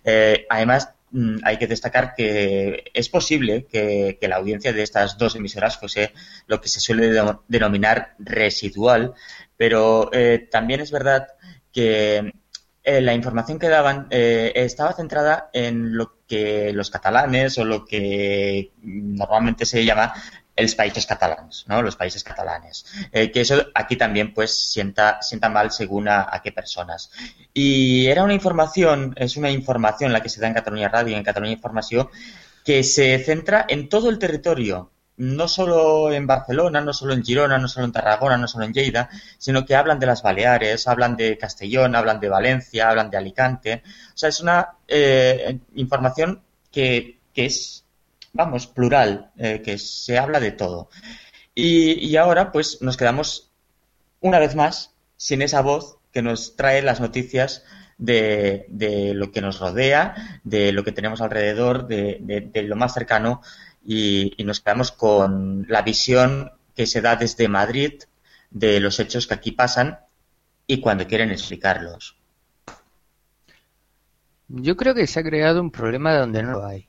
Eh, además, mm, hay que destacar que es posible que, la audiencia de estas dos emisoras fuese lo que se suele denominar residual, pero eh, también es verdad que eh, la información que daban estaba centrada en lo que los catalanes o lo que normalmente se llama los países catalanes, ¿no? Los países catalanes. Eh, que eso aquí también pues sienta, sienta mal según a, qué personas. Y era una información, es una información la que se da en Cataluña Radio y en Cataluña Información que se centra en todo el territorio, no solo en Barcelona, no solo en Girona, no solo en Tarragona, no solo en Lleida, sino que hablan de las Baleares, hablan de Castellón, hablan de Valencia, hablan de Alicante. O sea, es una eh, información que, que es vamos, plural, eh, que se habla de todo. Y, ahora, pues, nos quedamos una vez más sin esa voz que nos trae las noticias de, lo que nos rodea, de lo que tenemos alrededor, de, lo más cercano, y, nos quedamos con la visión que se da desde Madrid de los hechos que aquí pasan y cuando quieren explicarlos. Yo creo que se ha creado un problema de donde no lo hay.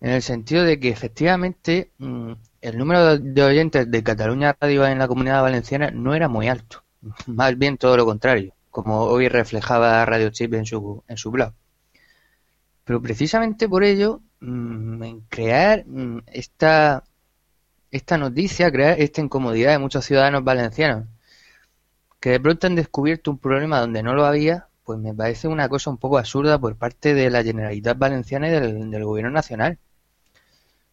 En el sentido de que efectivamente mm, el número de oyentes de Cataluña Radio en la comunidad valenciana no era muy alto. Más bien todo lo contrario, como hoy reflejaba Radio Chip en su, en su blog. Pero precisamente por ello, mm, crear mm, esta, esta noticia, crear esta incomodidad de muchos ciudadanos valencianos, que de pronto han descubierto un problema donde no lo había, pues me parece una cosa un poco absurda por parte de la Generalitat Valenciana y del, Gobierno Nacional.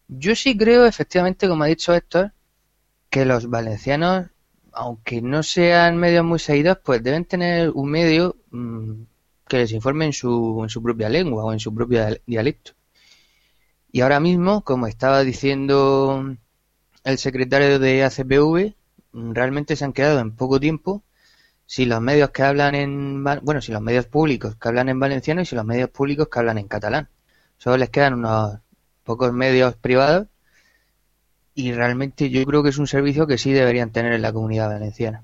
Yo sí creo, efectivamente, como ha dicho Héctor, que los valencianos, aunque no sean medios muy seguidos, pues deben tener un medio mm, que les informe en su, en su propia lengua o en su propio dialecto. Y ahora mismo, como estaba diciendo el secretario de ACPV, realmente se han quedado en poco tiempo si los medios que hablan en bueno si los medios públicos que hablan en valenciano y si los medios públicos que hablan en catalán solo les quedan unos pocos medios privados y realmente yo creo que es un servicio que sí deberían tener en la comunidad valenciana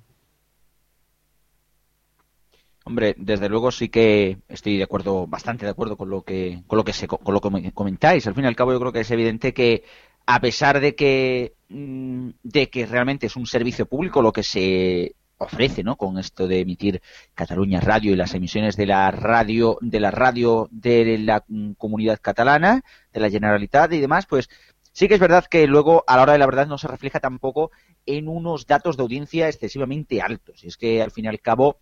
Hombre, desde luego sí que estoy de acuerdo, bastante de acuerdo con lo que con lo que se, con lo que comentáis. Al fin y al cabo, yo creo que es evidente que a pesar de que mm, de que realmente es un servicio público lo que se ofrece, ¿no? Con esto de emitir Cataluña Radio y las emisiones de la radio, de la radio de la comunidad catalana, de la Generalitat y demás, pues sí que es verdad que luego a la hora de la verdad no se refleja tampoco en unos datos de audiencia excesivamente altos. Y es que al fin y al cabo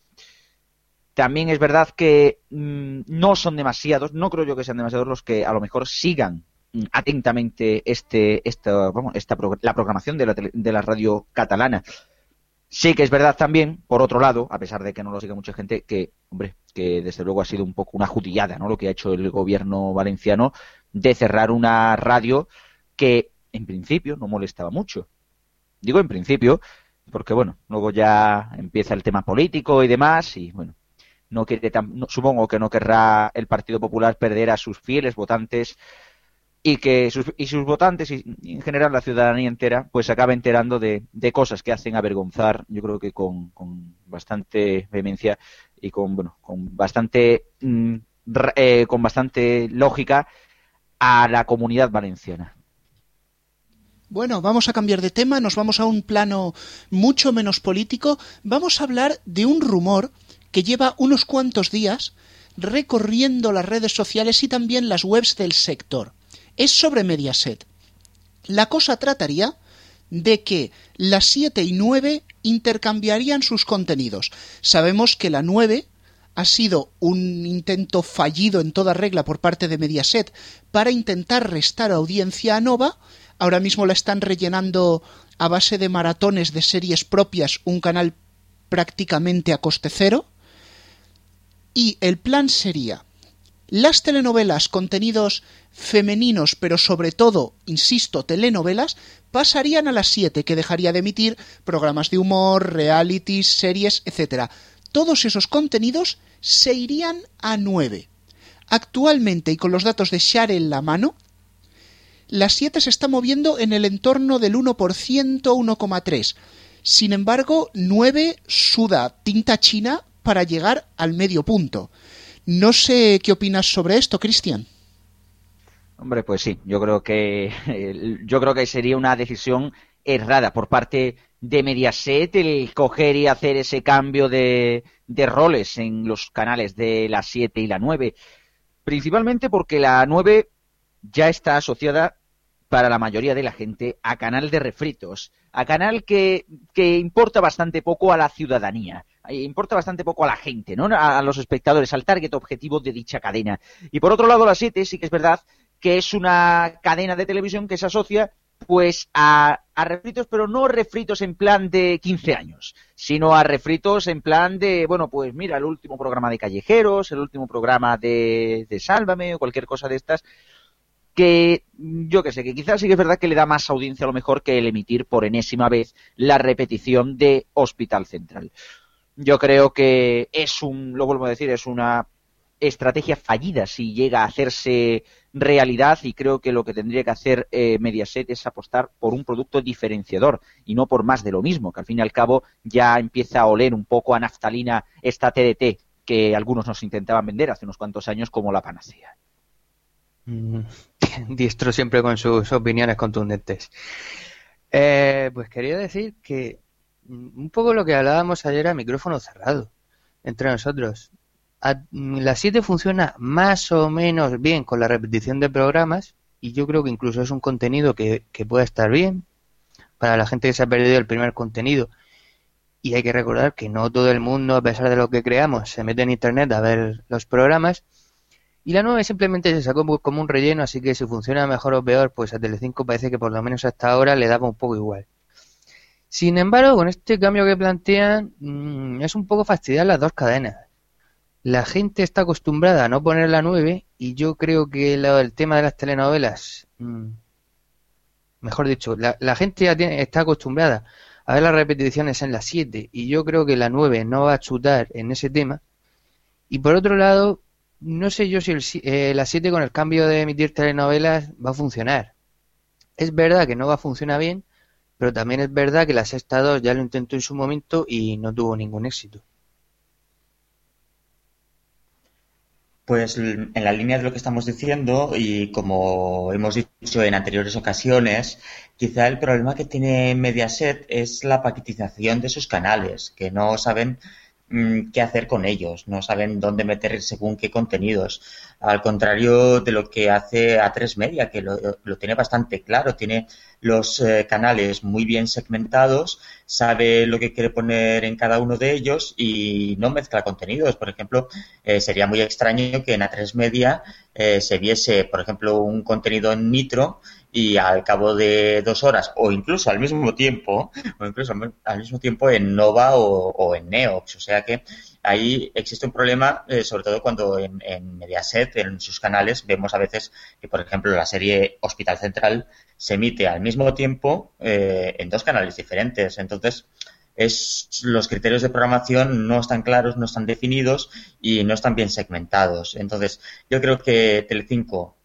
también es verdad que mm, no son demasiados, no creo yo que sean demasiados los que a lo mejor sigan mm, atentamente este, esta, vamos, esta, la programación de la, de la radio catalana. Sí que es verdad también, por otro lado, a pesar de que no lo siga mucha gente, que, hombre, que desde luego ha sido un poco una jutillada, ¿no? Lo que ha hecho el gobierno valenciano de cerrar una radio que, en principio, no molestaba mucho. Digo en principio, porque, bueno, luego ya empieza el tema político y demás, y, bueno, no quiere supongo que no querrá el Partido Popular perder a sus fieles votantes y que sus, votantes y, en general la ciudadanía entera pues se acabe enterando de, cosas que hacen avergonzar yo creo que con, con bastante vehemencia y con bueno con bastante mm, eh, con bastante lógica a la comunidad valenciana bueno, vamos a cambiar de tema, nos vamos a un plano mucho menos político. Vamos a hablar de un rumor que lleva unos cuantos días recorriendo las redes sociales y también las webs del sector es sobre Mediaset. La cosa trataría de que las 7 y 9 intercambiarían sus contenidos. Sabemos que la 9 ha sido un intento fallido en toda regla por parte de Mediaset para intentar restar audiencia a Nova. Ahora mismo la están rellenando a base de maratones de series propias, un canal prácticamente a coste cero. Y el plan sería las telenovelas, contenidos femeninos, pero sobre todo, insisto, telenovelas, pasarían a las 7, que dejaría de emitir programas de humor, realities, series, etc. Todos esos contenidos se irían a 9. Actualmente, y con los datos de Share en la mano, las 7 se está moviendo en el entorno del 1%, 1,3%. Sin embargo, 9 suda tinta china para llegar al medio punto. No sé qué opinas sobre esto, Cristian. Hombre, pues sí, yo creo que yo creo que sería una decisión errada por parte de Mediaset el coger y hacer ese cambio de, de roles en los canales de la 7 y la 9. Principalmente porque la 9 ya está asociada para la mayoría de la gente a canal de refritos, a canal que, que importa bastante poco a la ciudadanía, importa bastante poco a la gente, ¿no? A, los espectadores, al target objetivo de dicha cadena. Y por otro lado, la 7 sí que es verdad que es una cadena de televisión que se asocia pues a, a, refritos, pero no refritos en plan de 15 años, sino a refritos en plan de, bueno, pues mira, el último programa de Callejeros, el último programa de, de Sálvame o cualquier cosa de estas, que yo que sé, que quizás sí que es verdad que le da más audiencia a lo mejor que el emitir por enésima vez la repetición de Hospital Central. Yo creo que es un, lo vuelvo a decir, es una estrategia fallida si llega a hacerse realidad y creo que lo que tendría que hacer eh, Mediaset es apostar por un producto diferenciador y no por más de lo mismo, que al fin y al cabo ya empieza a oler un poco a naftalina esta TDT que algunos nos intentaban vender hace unos cuantos años como la panacea. Mm, diestro siempre con sus opiniones contundentes. Eh, pues quería decir que un poco lo que hablábamos ayer a micrófono cerrado entre nosotros. la 7 funciona más o menos bien con la repetición de programas y yo creo que incluso es un contenido que, que puede estar bien para la gente que se ha perdido el primer contenido. Y hay que recordar que no todo el mundo, a pesar de lo que creamos, se mete en internet a ver los programas. Y la 9 simplemente se sacó como un relleno, así que si funciona mejor o peor, pues a Telecinco parece que por lo menos hasta ahora le daba un poco igual. Sin embargo, con este cambio que plantean, mm, es un poco fastidiar las dos cadenas. La gente está acostumbrada a no poner la 9 y yo creo que el tema de las telenovelas, mm, mejor dicho, la, gente ya tiene, está acostumbrada a ver las repeticiones en la 7 y yo creo que la 9 no va a chutar en ese tema. Y por otro lado, no sé yo si el, eh, la 7 con el cambio de emitir telenovelas va a funcionar. Es verdad que no va a funcionar bien, pero también es verdad que la Sexta 2 ya lo intentó en su momento y no tuvo ningún éxito. Pues en la línea de lo que estamos diciendo y como hemos dicho en anteriores ocasiones, quizá el problema que tiene Mediaset es la paquetización de sus canales, que no saben Mm, qué hacer con ellos, no saben dónde meter según qué contenidos. Al contrario de lo que hace A3 Media, que lo, tiene bastante claro, tiene los eh, canales muy bien segmentados, sabe lo que quiere poner en cada uno de ellos y no mezcla contenidos. Por ejemplo, eh, sería muy extraño que en A3 Media eh, se viese, por ejemplo, un contenido en Nitro y al cabo de dos horas o incluso al mismo tiempo o incluso al mismo tiempo en Nova o, en Neox o sea que ahí existe un problema eh, sobre todo cuando en, Mediaset en sus canales vemos a veces que por ejemplo la serie Hospital Central se emite al mismo tiempo eh, en dos canales diferentes entonces es, los criterios de programación no están claros, no están definidos y no están bien segmentados. Entonces, yo creo que Telecinco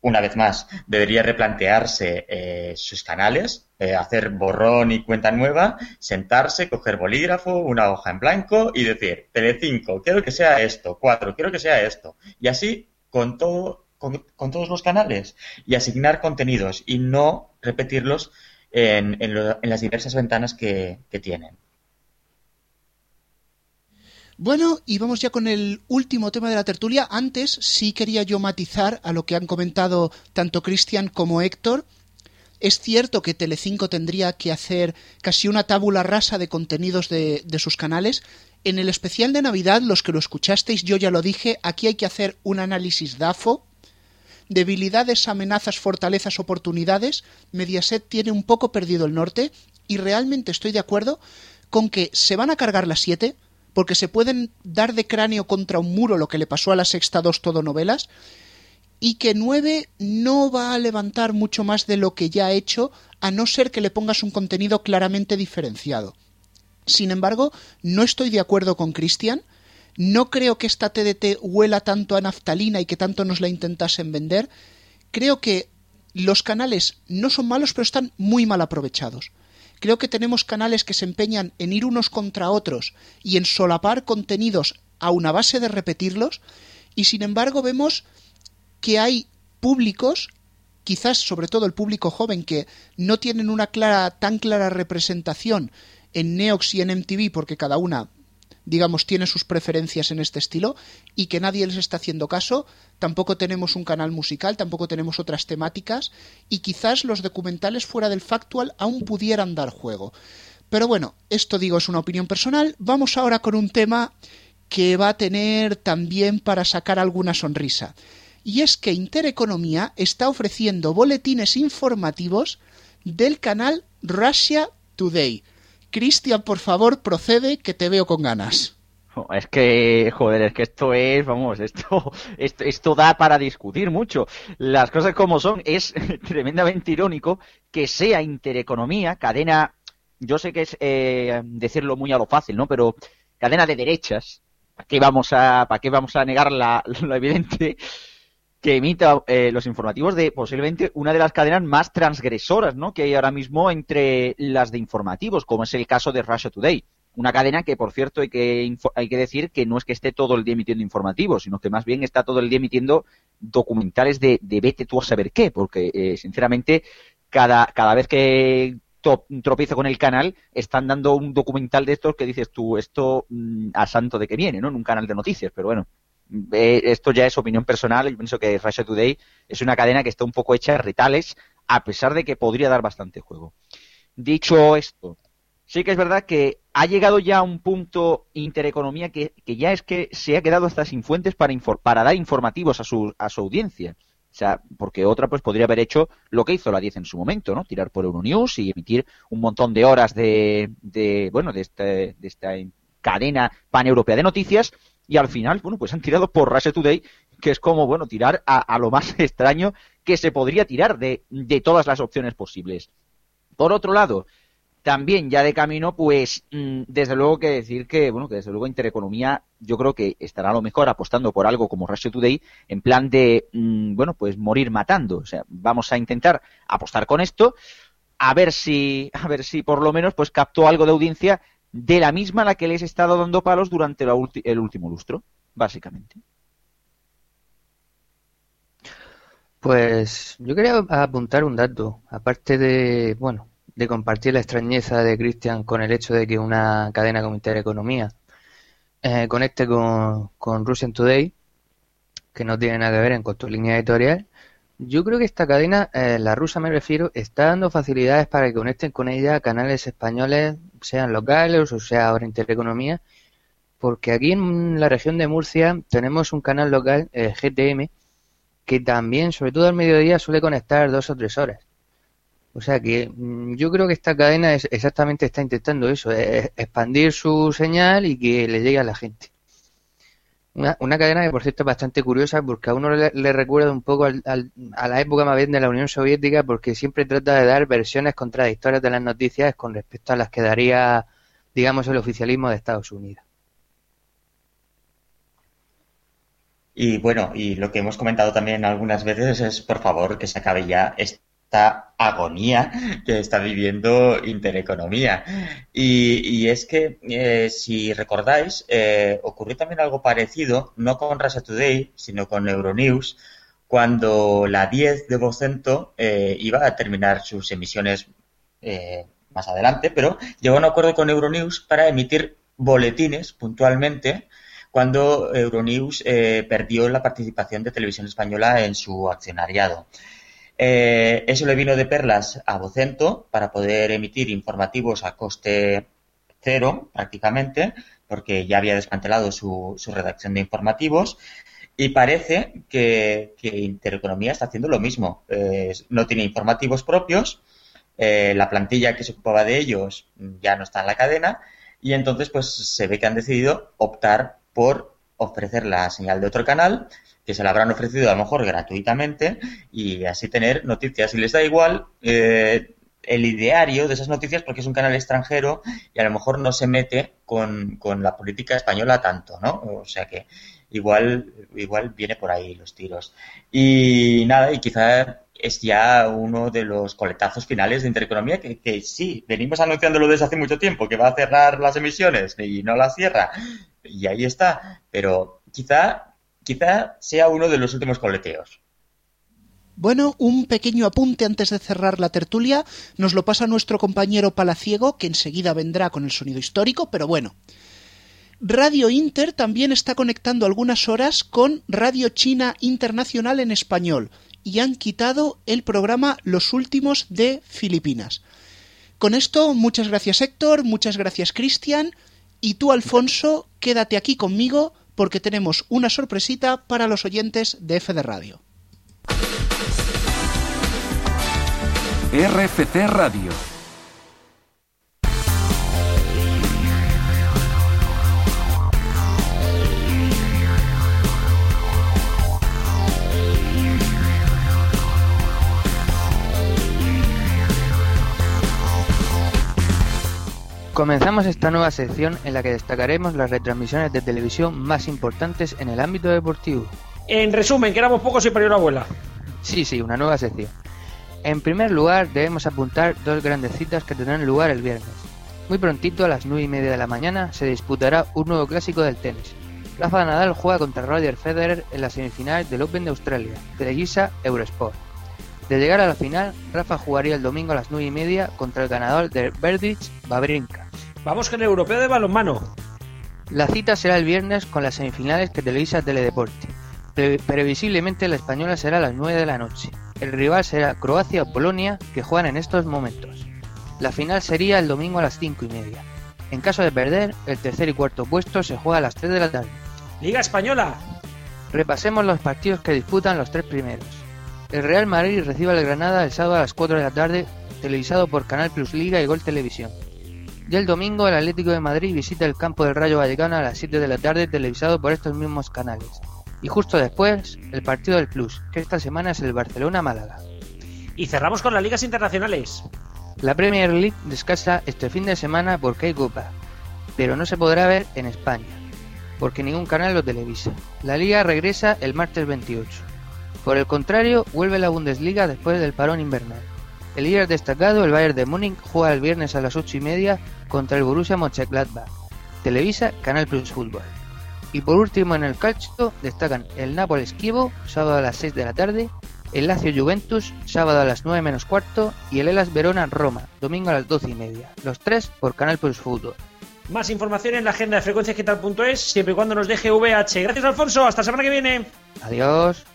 una vez más, debería replantearse eh, sus canales, eh, hacer borrón y cuenta nueva, sentarse, coger bolígrafo, una hoja en blanco y decir, Telecinco, quiero que sea esto, cuatro, quiero que sea esto. Y así con todo, con, todos los canales y asignar contenidos y no repetirlos en, las diversas ventanas que tienen. Bueno, y vamos ya con el último tema de la tertulia. Antes sí quería yo matizar a lo que han comentado tanto Cristian como Héctor. Es cierto que Telecinco tendría que hacer casi una tábula rasa de contenidos de, de sus canales. En el especial de Navidad, los que lo escuchasteis, yo ya lo dije, aquí hay que hacer un análisis DAFO. Debilidades, amenazas, fortalezas, oportunidades. Mediaset tiene un poco perdido el norte y realmente estoy de acuerdo con que se van a cargar las siete porque se pueden dar de cráneo contra un muro lo que le pasó a la sexta dos todo novelas, y que 9 no va a levantar mucho más de lo que ya ha hecho, a no ser que le pongas un contenido claramente diferenciado. Sin embargo, no estoy de acuerdo con Cristian, no creo que esta TDT huela tanto a naftalina y que tanto nos la intentasen vender, creo que los canales no son malos, pero están muy mal aprovechados. Creo que tenemos canales que se empeñan en ir unos contra otros y en solapar contenidos a una base de repetirlos y sin embargo vemos que hay públicos quizás sobre todo el público joven que no tienen una clara tan clara representación en Neox y en MTV porque cada una digamos, tiene sus preferencias en este estilo y que nadie les está haciendo caso. Tampoco tenemos un canal musical, tampoco tenemos otras temáticas y quizás los documentales fuera del factual aún pudieran dar juego. Pero bueno, esto digo es una opinión personal. Vamos ahora con un tema que va a tener también para sacar alguna sonrisa. Y es que Intereconomía está ofreciendo boletines informativos del canal Russia Today Cristian, por favor, procede, que te veo con ganas. Es que, joder, es que esto es, vamos, esto, esto, da para discutir mucho. Las cosas como son, es tremendamente irónico que sea Intereconomía, cadena, yo sé que es eh, decirlo muy a lo fácil, ¿no? Pero cadena de derechas, ¿para qué vamos a, para qué vamos a negar la, lo evidente? Que emita eh, los informativos de posiblemente una de las cadenas más transgresoras ¿no? que hay ahora mismo entre las de informativos, como es el caso de Russia Today. Una cadena que, por cierto, hay que, hay que decir que no es que esté todo el día emitiendo informativos, sino que más bien está todo el día emitiendo documentales de, de vete tú a saber qué, porque, eh, sinceramente, cada, cada vez que tropiezo con el canal, están dando un documental de estos que dices tú, esto mm, a santo de que viene, ¿no? En un canal de noticias, pero bueno, eh, esto ya es opinión personal, yo pienso que Russia Today es una cadena que está un poco hecha de retales, a pesar de que podría dar bastante juego. Dicho esto, sí que es verdad que ha llegado ya a un punto intereconomía que, ya es que se ha quedado hasta sin fuentes para, para dar informativos a su, a su audiencia. O sea, porque otra pues podría haber hecho lo que hizo la 10 en su momento, ¿no? Tirar por Euronews y emitir un montón de horas de, de bueno, de, este, de esta cadena paneuropea de noticias y al final, bueno, pues han tirado por Russia Today, que es como, bueno, tirar a, lo más extraño que se podría tirar de, de todas las opciones posibles. Por otro lado, también ya de camino, pues mm, desde luego que decir que, bueno, que desde luego Intereconomía yo creo que estará a lo mejor apostando por algo como Russia Today en plan de, mm, bueno, pues morir matando. O sea, vamos a intentar apostar con esto, a ver si, a ver si por lo menos pues captó algo de audiencia de la misma a la que les he estado dando palos durante el último lustro, básicamente. Pues yo quería apuntar un dato, aparte de, bueno, de compartir la extrañeza de Cristian con el hecho de que una cadena como Intereconomía eh, conecte con, con Russian Today, que no tiene nada que ver en cuanto a línea editorial. Yo creo que esta cadena, eh, la rusa me refiero, está dando facilidades para que conecten con ella canales españoles sean locales o sea ahora Intereconomía, porque aquí en la región de Murcia tenemos un canal local, eh, GTM, que también, sobre todo al mediodía, suele conectar dos o tres horas. O sea que mm, yo creo que esta cadena es, exactamente está intentando eso, expandir su señal y que le llegue a la gente. Una, cadena que, por cierto, es bastante curiosa porque a uno le, recuerda un poco a la época más bien de la Unión Soviética porque siempre trata de dar versiones contradictorias de las noticias con respecto a las que daría, digamos, el oficialismo de Estados Unidos. Y bueno, y lo que hemos comentado también algunas veces es, por favor, que se acabe ya esta agonía que está viviendo Intereconomía. Y, es que, eh, si recordáis, eh, ocurrió también algo parecido, no con Russia Today, sino con Euronews, cuando la 10 de Vocento eh, iba a terminar sus emisiones más adelante, pero llegó a un acuerdo con Euronews para emitir boletines puntualmente cuando Euronews perdió la participación de Televisión Española en su accionariado. Eh, eso le vino de perlas a Vocento para poder emitir informativos a coste cero prácticamente, porque ya había desmantelado su, redacción de informativos. Y parece que, Intereconomía está haciendo lo mismo. Eh, no tiene informativos propios, eh, la plantilla que se ocupaba de ellos ya no está en la cadena y entonces pues se ve que han decidido optar por ofrecer la señal de otro canal que se la habrán ofrecido a lo mejor gratuitamente y así tener noticias. Y les da igual eh, el ideario de esas noticias porque es un canal extranjero y a lo mejor no se mete con, con la política española tanto, ¿no? O sea que igual, igual viene por ahí los tiros. Y nada, y quizá es ya uno de los coletazos finales de Intereconomía que, que sí, venimos anunciándolo desde hace mucho tiempo, que va a cerrar las emisiones y no las cierra. Y ahí está. Pero quizá Quizá sea uno de los últimos coleteos. Bueno, un pequeño apunte antes de cerrar la tertulia. Nos lo pasa nuestro compañero Palaciego, que enseguida vendrá con el sonido histórico, pero bueno. Radio Inter también está conectando algunas horas con Radio China Internacional en español y han quitado el programa Los Últimos de Filipinas. Con esto, muchas gracias Héctor, muchas gracias Cristian y tú Alfonso, quédate aquí conmigo porque tenemos una sorpresita para los oyentes de F de Radio. RFC Radio Comenzamos esta nueva sección en la que destacaremos las retransmisiones de televisión más importantes en el ámbito deportivo. En resumen, que éramos pocos y parió una abuela. Sí, sí, una nueva sección. En primer lugar, debemos apuntar dos grandes citas que tendrán lugar el viernes. Muy prontito, a las 9 y media de la mañana, se disputará un nuevo clásico del tenis. Rafa Nadal juega contra Roger Federer en las semifinales del Open de Australia, Televisa Eurosport. De llegar a la final, Rafa jugaría el domingo a las 9 y media contra el ganador de Berdych Babrinka. Vamos con el europeo de balonmano. La cita será el viernes con las semifinales que televisa Teledeporte. Pre- previsiblemente la española será a las 9 de la noche. El rival será Croacia o Polonia, que juegan en estos momentos. La final sería el domingo a las 5 y media. En caso de perder, el tercer y cuarto puesto se juega a las 3 de la tarde. Liga Española. Repasemos los partidos que disputan los tres primeros. El Real Madrid recibe al Granada el sábado a las 4 de la tarde, televisado por Canal Plus Liga y Gol Televisión. Y el domingo el Atlético de Madrid visita el campo del Rayo Vallecano a las 7 de la tarde, televisado por estos mismos canales. Y justo después, el partido del Plus, que esta semana es el Barcelona-Málaga. Y cerramos con las ligas internacionales. La Premier League descansa este fin de semana porque hay Copa, pero no se podrá ver en España, porque ningún canal lo televisa. La liga regresa el martes 28. Por el contrario, vuelve la Bundesliga después del parón invernal. El líder destacado, el Bayern de Múnich, juega el viernes a las 8 y media contra el Borussia Mönchengladbach. Televisa Canal Plus Fútbol. Y por último en el calcio destacan el Nápoles Kivo, sábado a las 6 de la tarde, el Lazio Juventus, sábado a las 9 menos cuarto, y el Elas Verona Roma, domingo a las 12 y media. Los tres por Canal Plus Fútbol. Más información en la agenda de frecuenciaquital.es, siempre y cuando nos deje VH. Gracias, Alfonso. Hasta la semana que viene. Adiós.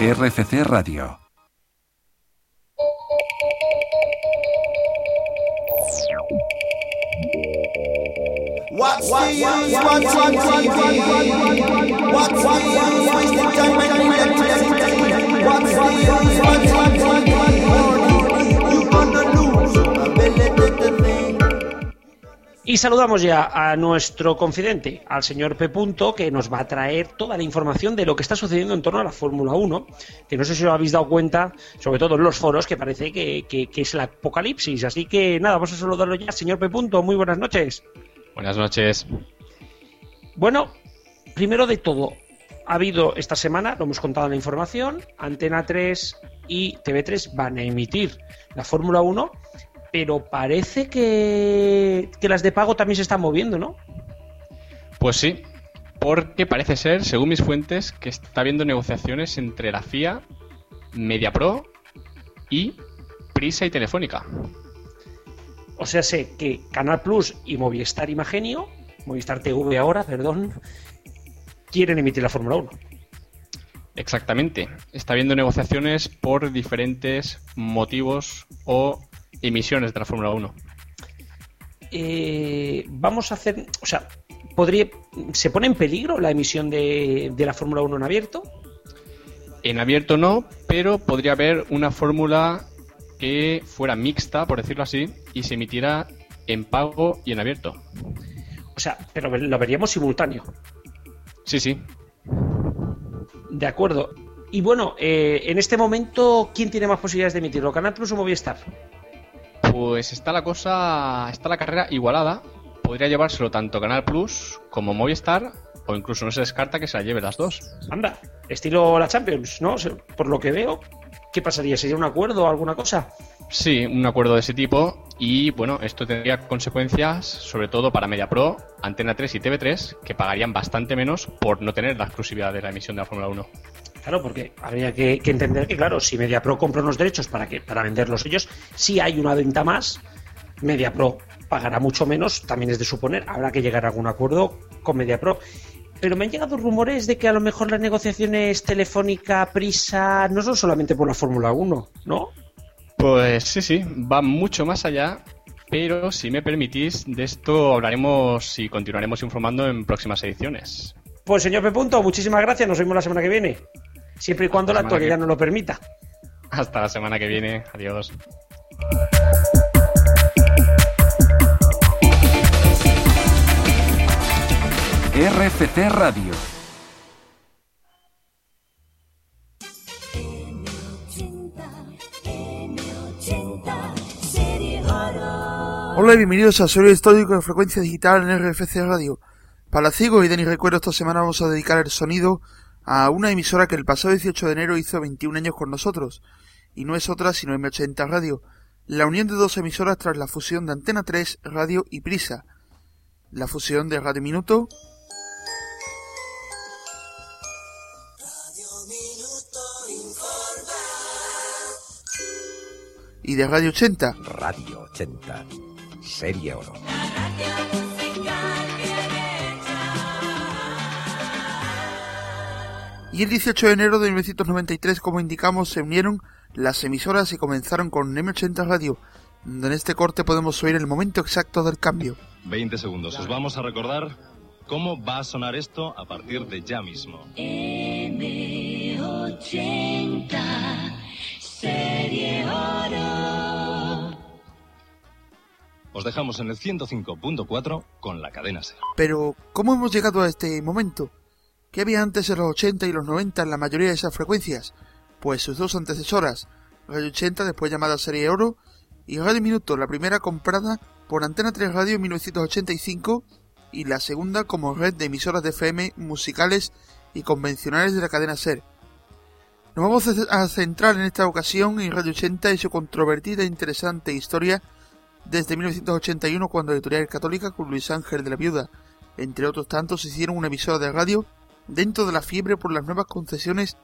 RFC Radio. Saludamos ya a nuestro confidente, al señor P. Punto, que nos va a traer toda la información de lo que está sucediendo en torno a la Fórmula 1, que no sé si os habéis dado cuenta, sobre todo en los foros, que parece que, que- que es el apocalipsis. Así que nada, vamos a saludarlo ya, señor P. Punto. Muy buenas noches. Buenas noches. Bueno, primero de todo, ha habido esta semana, lo hemos contado en la información, Antena 3 y TV3 van a emitir la Fórmula 1, pero parece que, que las de pago también se están moviendo, ¿no? Pues sí, porque parece ser, según mis fuentes, que está habiendo negociaciones entre la FIA, MediaPro y Prisa y Telefónica. O sea, sé que Canal Plus y Movistar Imagenio, Movistar TV ahora, perdón, quieren emitir la Fórmula 1. Exactamente. Está habiendo negociaciones por diferentes motivos o emisiones de la Fórmula 1. Eh, vamos a hacer, o sea, podría, ¿se pone en peligro la emisión de, de la Fórmula 1 en abierto? En abierto no, pero podría haber una fórmula que fuera mixta, por decirlo así, y se emitiera en pago y en abierto. O sea, pero lo veríamos simultáneo. Sí, sí. De acuerdo. Y bueno, eh, en este momento, ¿quién tiene más posibilidades de emitirlo? ¿Canal Plus o Movistar? Pues está la cosa, está la carrera igualada. Podría llevárselo tanto Canal Plus como Movistar, o incluso no se descarta que se la lleve las dos. Anda, estilo la Champions, ¿no? Por lo que veo, ¿qué pasaría? ¿Sería un acuerdo o alguna cosa? Sí, un acuerdo de ese tipo. Y bueno, esto tendría consecuencias, sobre todo para MediaPro, Antena 3 y TV3, que pagarían bastante menos por no tener la exclusividad de la emisión de la Fórmula 1. Claro, porque habría que, que entender que, claro, si MediaPro compra unos derechos para, que, para venderlos ellos, si hay una venta más, MediaPro pagará mucho menos, también es de suponer. Habrá que llegar a algún acuerdo con MediaPro. Pero me han llegado rumores de que a lo mejor las negociaciones telefónica, prisa, no son solamente por la Fórmula 1, ¿no? Pues sí, sí, va mucho más allá. Pero si me permitís, de esto hablaremos y continuaremos informando en próximas ediciones. Pues señor P. Punto, muchísimas gracias, nos vemos la semana que viene. Siempre y cuando la semana actualidad que- nos lo permita. Hasta la semana que viene. Adiós. RFC Radio. M80, M80, City Auto. Hola y bienvenidos a Serio Histórico de Frecuencia Digital en RFC Radio. Para Ciego y Denis Recuerdo esta semana vamos a dedicar el sonido a una emisora que el pasado 18 de enero hizo 21 años con nosotros, y no es otra sino M80 Radio, la unión de dos emisoras tras la fusión de Antena 3, Radio y Prisa, la fusión de Radio Minuto y de Radio 80. Radio 80, Serie Oro. Y el 18 de enero de 1993, como indicamos, se unieron las emisoras y comenzaron con M80 Radio, donde en este corte podemos oír el momento exacto del cambio. 20 segundos. Os vamos a recordar cómo va a sonar esto a partir de ya mismo. M80 Serie Oro. Os dejamos en el 105.4 con la cadena SER. Pero, ¿cómo hemos llegado a este momento? ¿Qué había antes en los 80 y los 90 en la mayoría de esas frecuencias? Pues sus dos antecesoras, Radio 80, después llamada Serie Oro, y Radio Minuto, la primera comprada por Antena 3 Radio en 1985 y la segunda como red de emisoras de FM musicales y convencionales de la cadena SER. Nos vamos a centrar en esta ocasión en Radio 80 y su controvertida e interesante historia desde 1981 cuando Editorial Católica con Luis Ángel de la Viuda, entre otros tantos, hicieron una emisora de radio dentro de la fiebre por las nuevas concesiones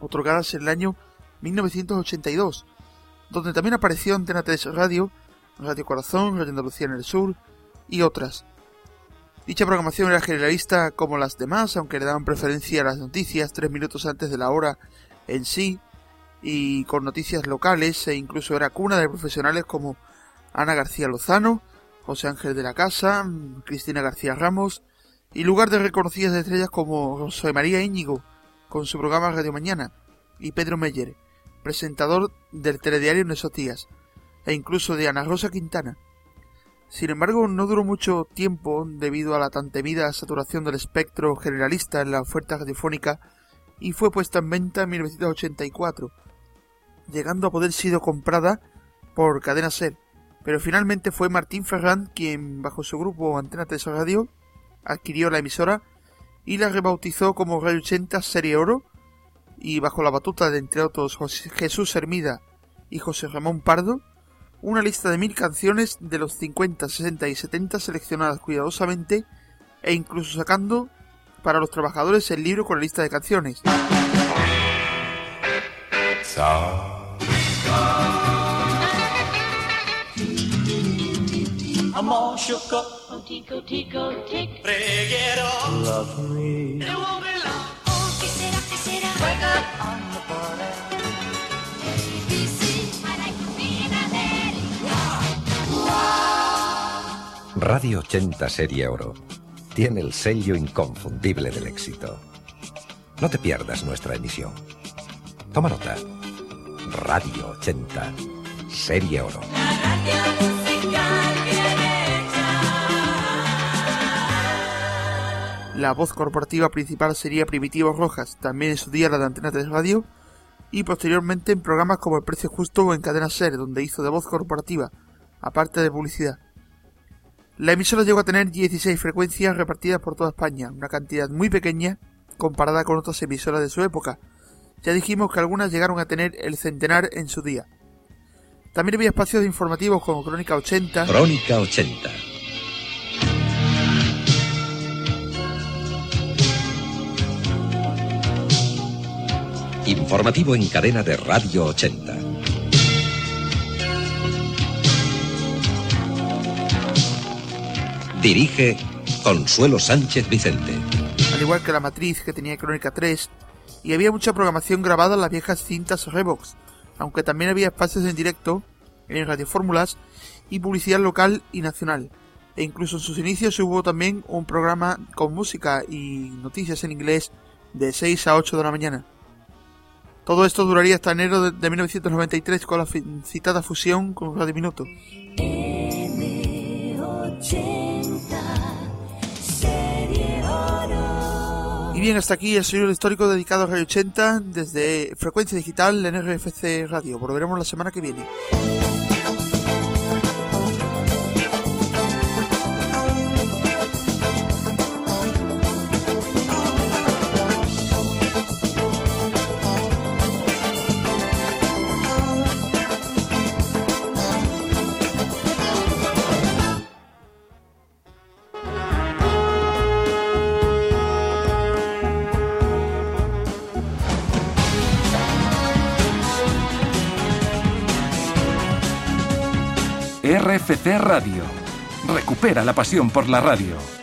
otorgadas en el año 1982, donde también apareció Antena 3 Radio, Radio Corazón, Radio Andalucía en el Sur y otras. Dicha programación era generalista como las demás, aunque le daban preferencia a las noticias tres minutos antes de la hora en sí, y con noticias locales, e incluso era cuna de profesionales como Ana García Lozano, José Ángel de la Casa, Cristina García Ramos, y lugar de reconocidas estrellas como José María Íñigo, con su programa Radio Mañana, y Pedro Meyer, presentador del telediario en esos días, e incluso de Ana Rosa Quintana. Sin embargo, no duró mucho tiempo debido a la tan temida saturación del espectro generalista en la oferta radiofónica y fue puesta en venta en 1984, llegando a poder sido comprada por Cadena Ser, pero finalmente fue Martín Ferrand quien, bajo su grupo Antena 3 Radio, adquirió la emisora y la rebautizó como Radio 80 Serie Oro, y bajo la batuta de entre otros José Jesús Hermida y José Ramón Pardo, una lista de mil canciones de los 50, 60 y 70 seleccionadas cuidadosamente e incluso sacando para los trabajadores el libro con la lista de canciones. I'm all shook up. Tico, tico, tic. Bring it on. Love me. It won't be long. Oh, ¿qué será, qué será? Wake up on the party. ABC, I like being a daddy. Radio 80 Serie Oro. Tiene el sello inconfundible del éxito. No te pierdas nuestra emisión. Toma nota. Radio 80 Serie Oro. La voz corporativa principal sería Primitivo Rojas, también en su día la de Antena 3 Radio, y posteriormente en programas como El Precio Justo o en Cadena Ser, donde hizo de voz corporativa, aparte de publicidad. La emisora llegó a tener 16 frecuencias repartidas por toda España, una cantidad muy pequeña comparada con otras emisoras de su época. Ya dijimos que algunas llegaron a tener el centenar en su día. También había espacios informativos como Crónica 80, Crónica 80. Informativo en cadena de Radio 80. Dirige Consuelo Sánchez Vicente. al igual que La Matriz que tenía Crónica 3, y había mucha programación grabada en las viejas cintas Revox, aunque también había espacios en directo en radiofórmulas y publicidad local y nacional. E incluso en sus inicios hubo también un programa con música y noticias en inglés de 6 a 8 de la mañana. Todo esto duraría hasta enero de, de 1993 con la citada fusión con Radio Minuto. Y bien, hasta aquí el sonido histórico dedicado a Radio 80 desde Frecuencia Digital en RFC Radio. Volveremos la semana que viene. RFC Radio. Recupera la pasión por la radio.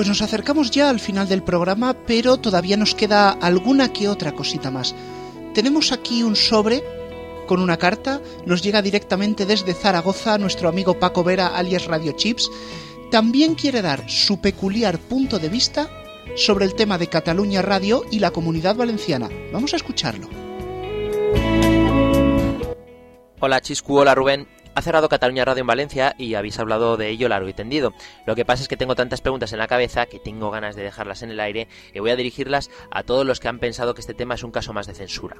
Pues nos acercamos ya al final del programa, pero todavía nos queda alguna que otra cosita más. Tenemos aquí un sobre con una carta, nos llega directamente desde Zaragoza nuestro amigo Paco Vera alias Radio Chips. También quiere dar su peculiar punto de vista sobre el tema de Cataluña Radio y la comunidad valenciana. Vamos a escucharlo. Hola Chiscu, hola Rubén. Ha cerrado Cataluña Radio en Valencia y habéis hablado de ello largo y tendido. Lo que pasa es que tengo tantas preguntas en la cabeza que tengo ganas de dejarlas en el aire y voy a dirigirlas a todos los que han pensado que este tema es un caso más de censura.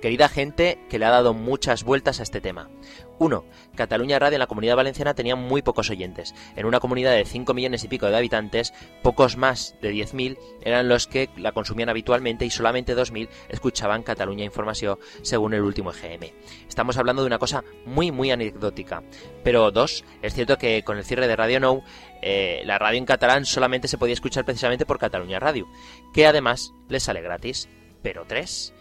Querida gente que le ha dado muchas vueltas a este tema. 1. Cataluña Radio en la comunidad valenciana tenía muy pocos oyentes. En una comunidad de 5 millones y pico de habitantes, pocos más de 10.000 eran los que la consumían habitualmente y solamente 2.000 escuchaban Cataluña Información según el último EGM. Estamos hablando de una cosa muy muy anecdótica. Pero dos, es cierto que con el cierre de Radio Nou, eh, la radio en catalán solamente se podía escuchar precisamente por Cataluña Radio, que además les sale gratis. Pero tres,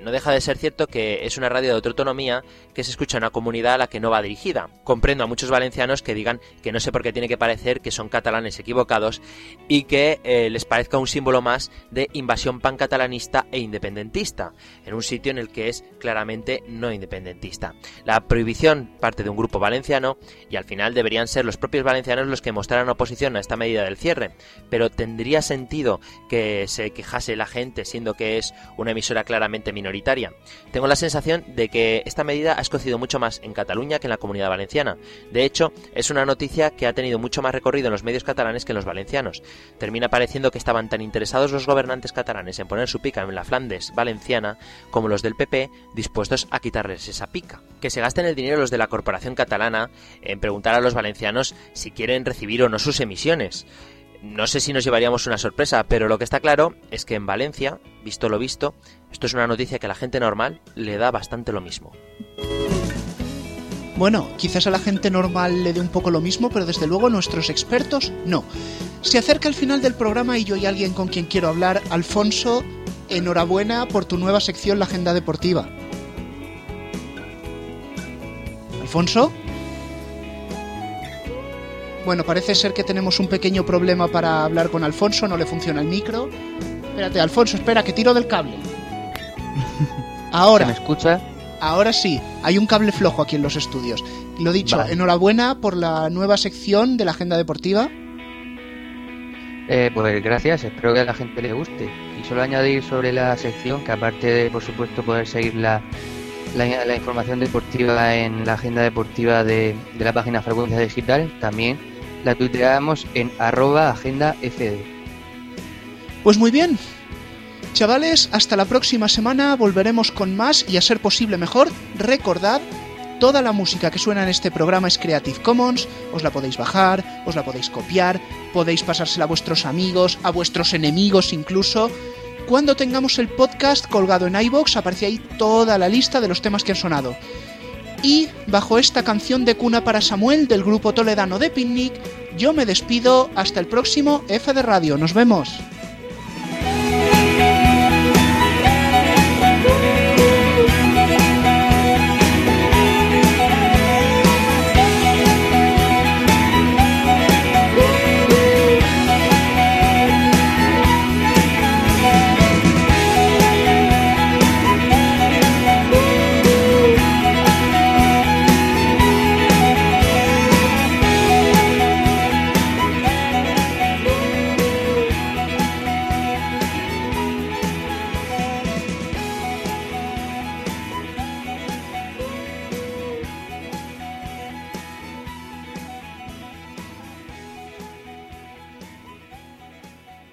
no deja de ser cierto que es una radio de otra autonomía que se escucha una comunidad a la que no va dirigida. Comprendo a muchos valencianos que digan que no sé por qué tiene que parecer que son catalanes equivocados y que eh, les parezca un símbolo más de invasión pancatalanista e independentista, en un sitio en el que es claramente no independentista. La prohibición parte de un grupo valenciano y al final deberían ser los propios valencianos los que mostraran oposición a esta medida del cierre, pero tendría sentido que se quejase la gente siendo que es una emisora claramente minoritaria. Tengo la sensación de que esta medida escocido mucho más en Cataluña que en la comunidad valenciana. De hecho, es una noticia que ha tenido mucho más recorrido en los medios catalanes que en los valencianos. Termina pareciendo que estaban tan interesados los gobernantes catalanes en poner su pica en la Flandes valenciana como los del PP dispuestos a quitarles esa pica. Que se gasten el dinero los de la corporación catalana en preguntar a los valencianos si quieren recibir o no sus emisiones. No sé si nos llevaríamos una sorpresa, pero lo que está claro es que en Valencia, visto lo visto, esto es una noticia que a la gente normal le da bastante lo mismo. Bueno, quizás a la gente normal le dé un poco lo mismo, pero desde luego nuestros expertos no. Se acerca el final del programa y yo hay alguien con quien quiero hablar. Alfonso, enhorabuena por tu nueva sección La Agenda Deportiva. ¿Alfonso? Bueno, parece ser que tenemos un pequeño problema para hablar con Alfonso, no le funciona el micro. Espérate, Alfonso, espera, que tiro del cable. Ahora. ¿Se me escucha? Ahora sí, hay un cable flojo aquí en los estudios. Lo dicho, Vale. enhorabuena por la nueva sección de la agenda deportiva. Eh, pues gracias, espero que a la gente le guste. Y solo añadir sobre la sección que aparte de, por supuesto, poder seguir la, la, la información deportiva en la agenda deportiva de, de la página Frecuencia Digital, también la tuiteamos en arroba agenda FD. Pues muy bien. Chavales, hasta la próxima semana volveremos con más y a ser posible mejor. Recordad, toda la música que suena en este programa es Creative Commons, os la podéis bajar, os la podéis copiar, podéis pasársela a vuestros amigos, a vuestros enemigos incluso. Cuando tengamos el podcast colgado en iBox aparece ahí toda la lista de los temas que han sonado. Y bajo esta canción de cuna para Samuel del grupo toledano de Picnic, yo me despido hasta el próximo F de Radio. Nos vemos.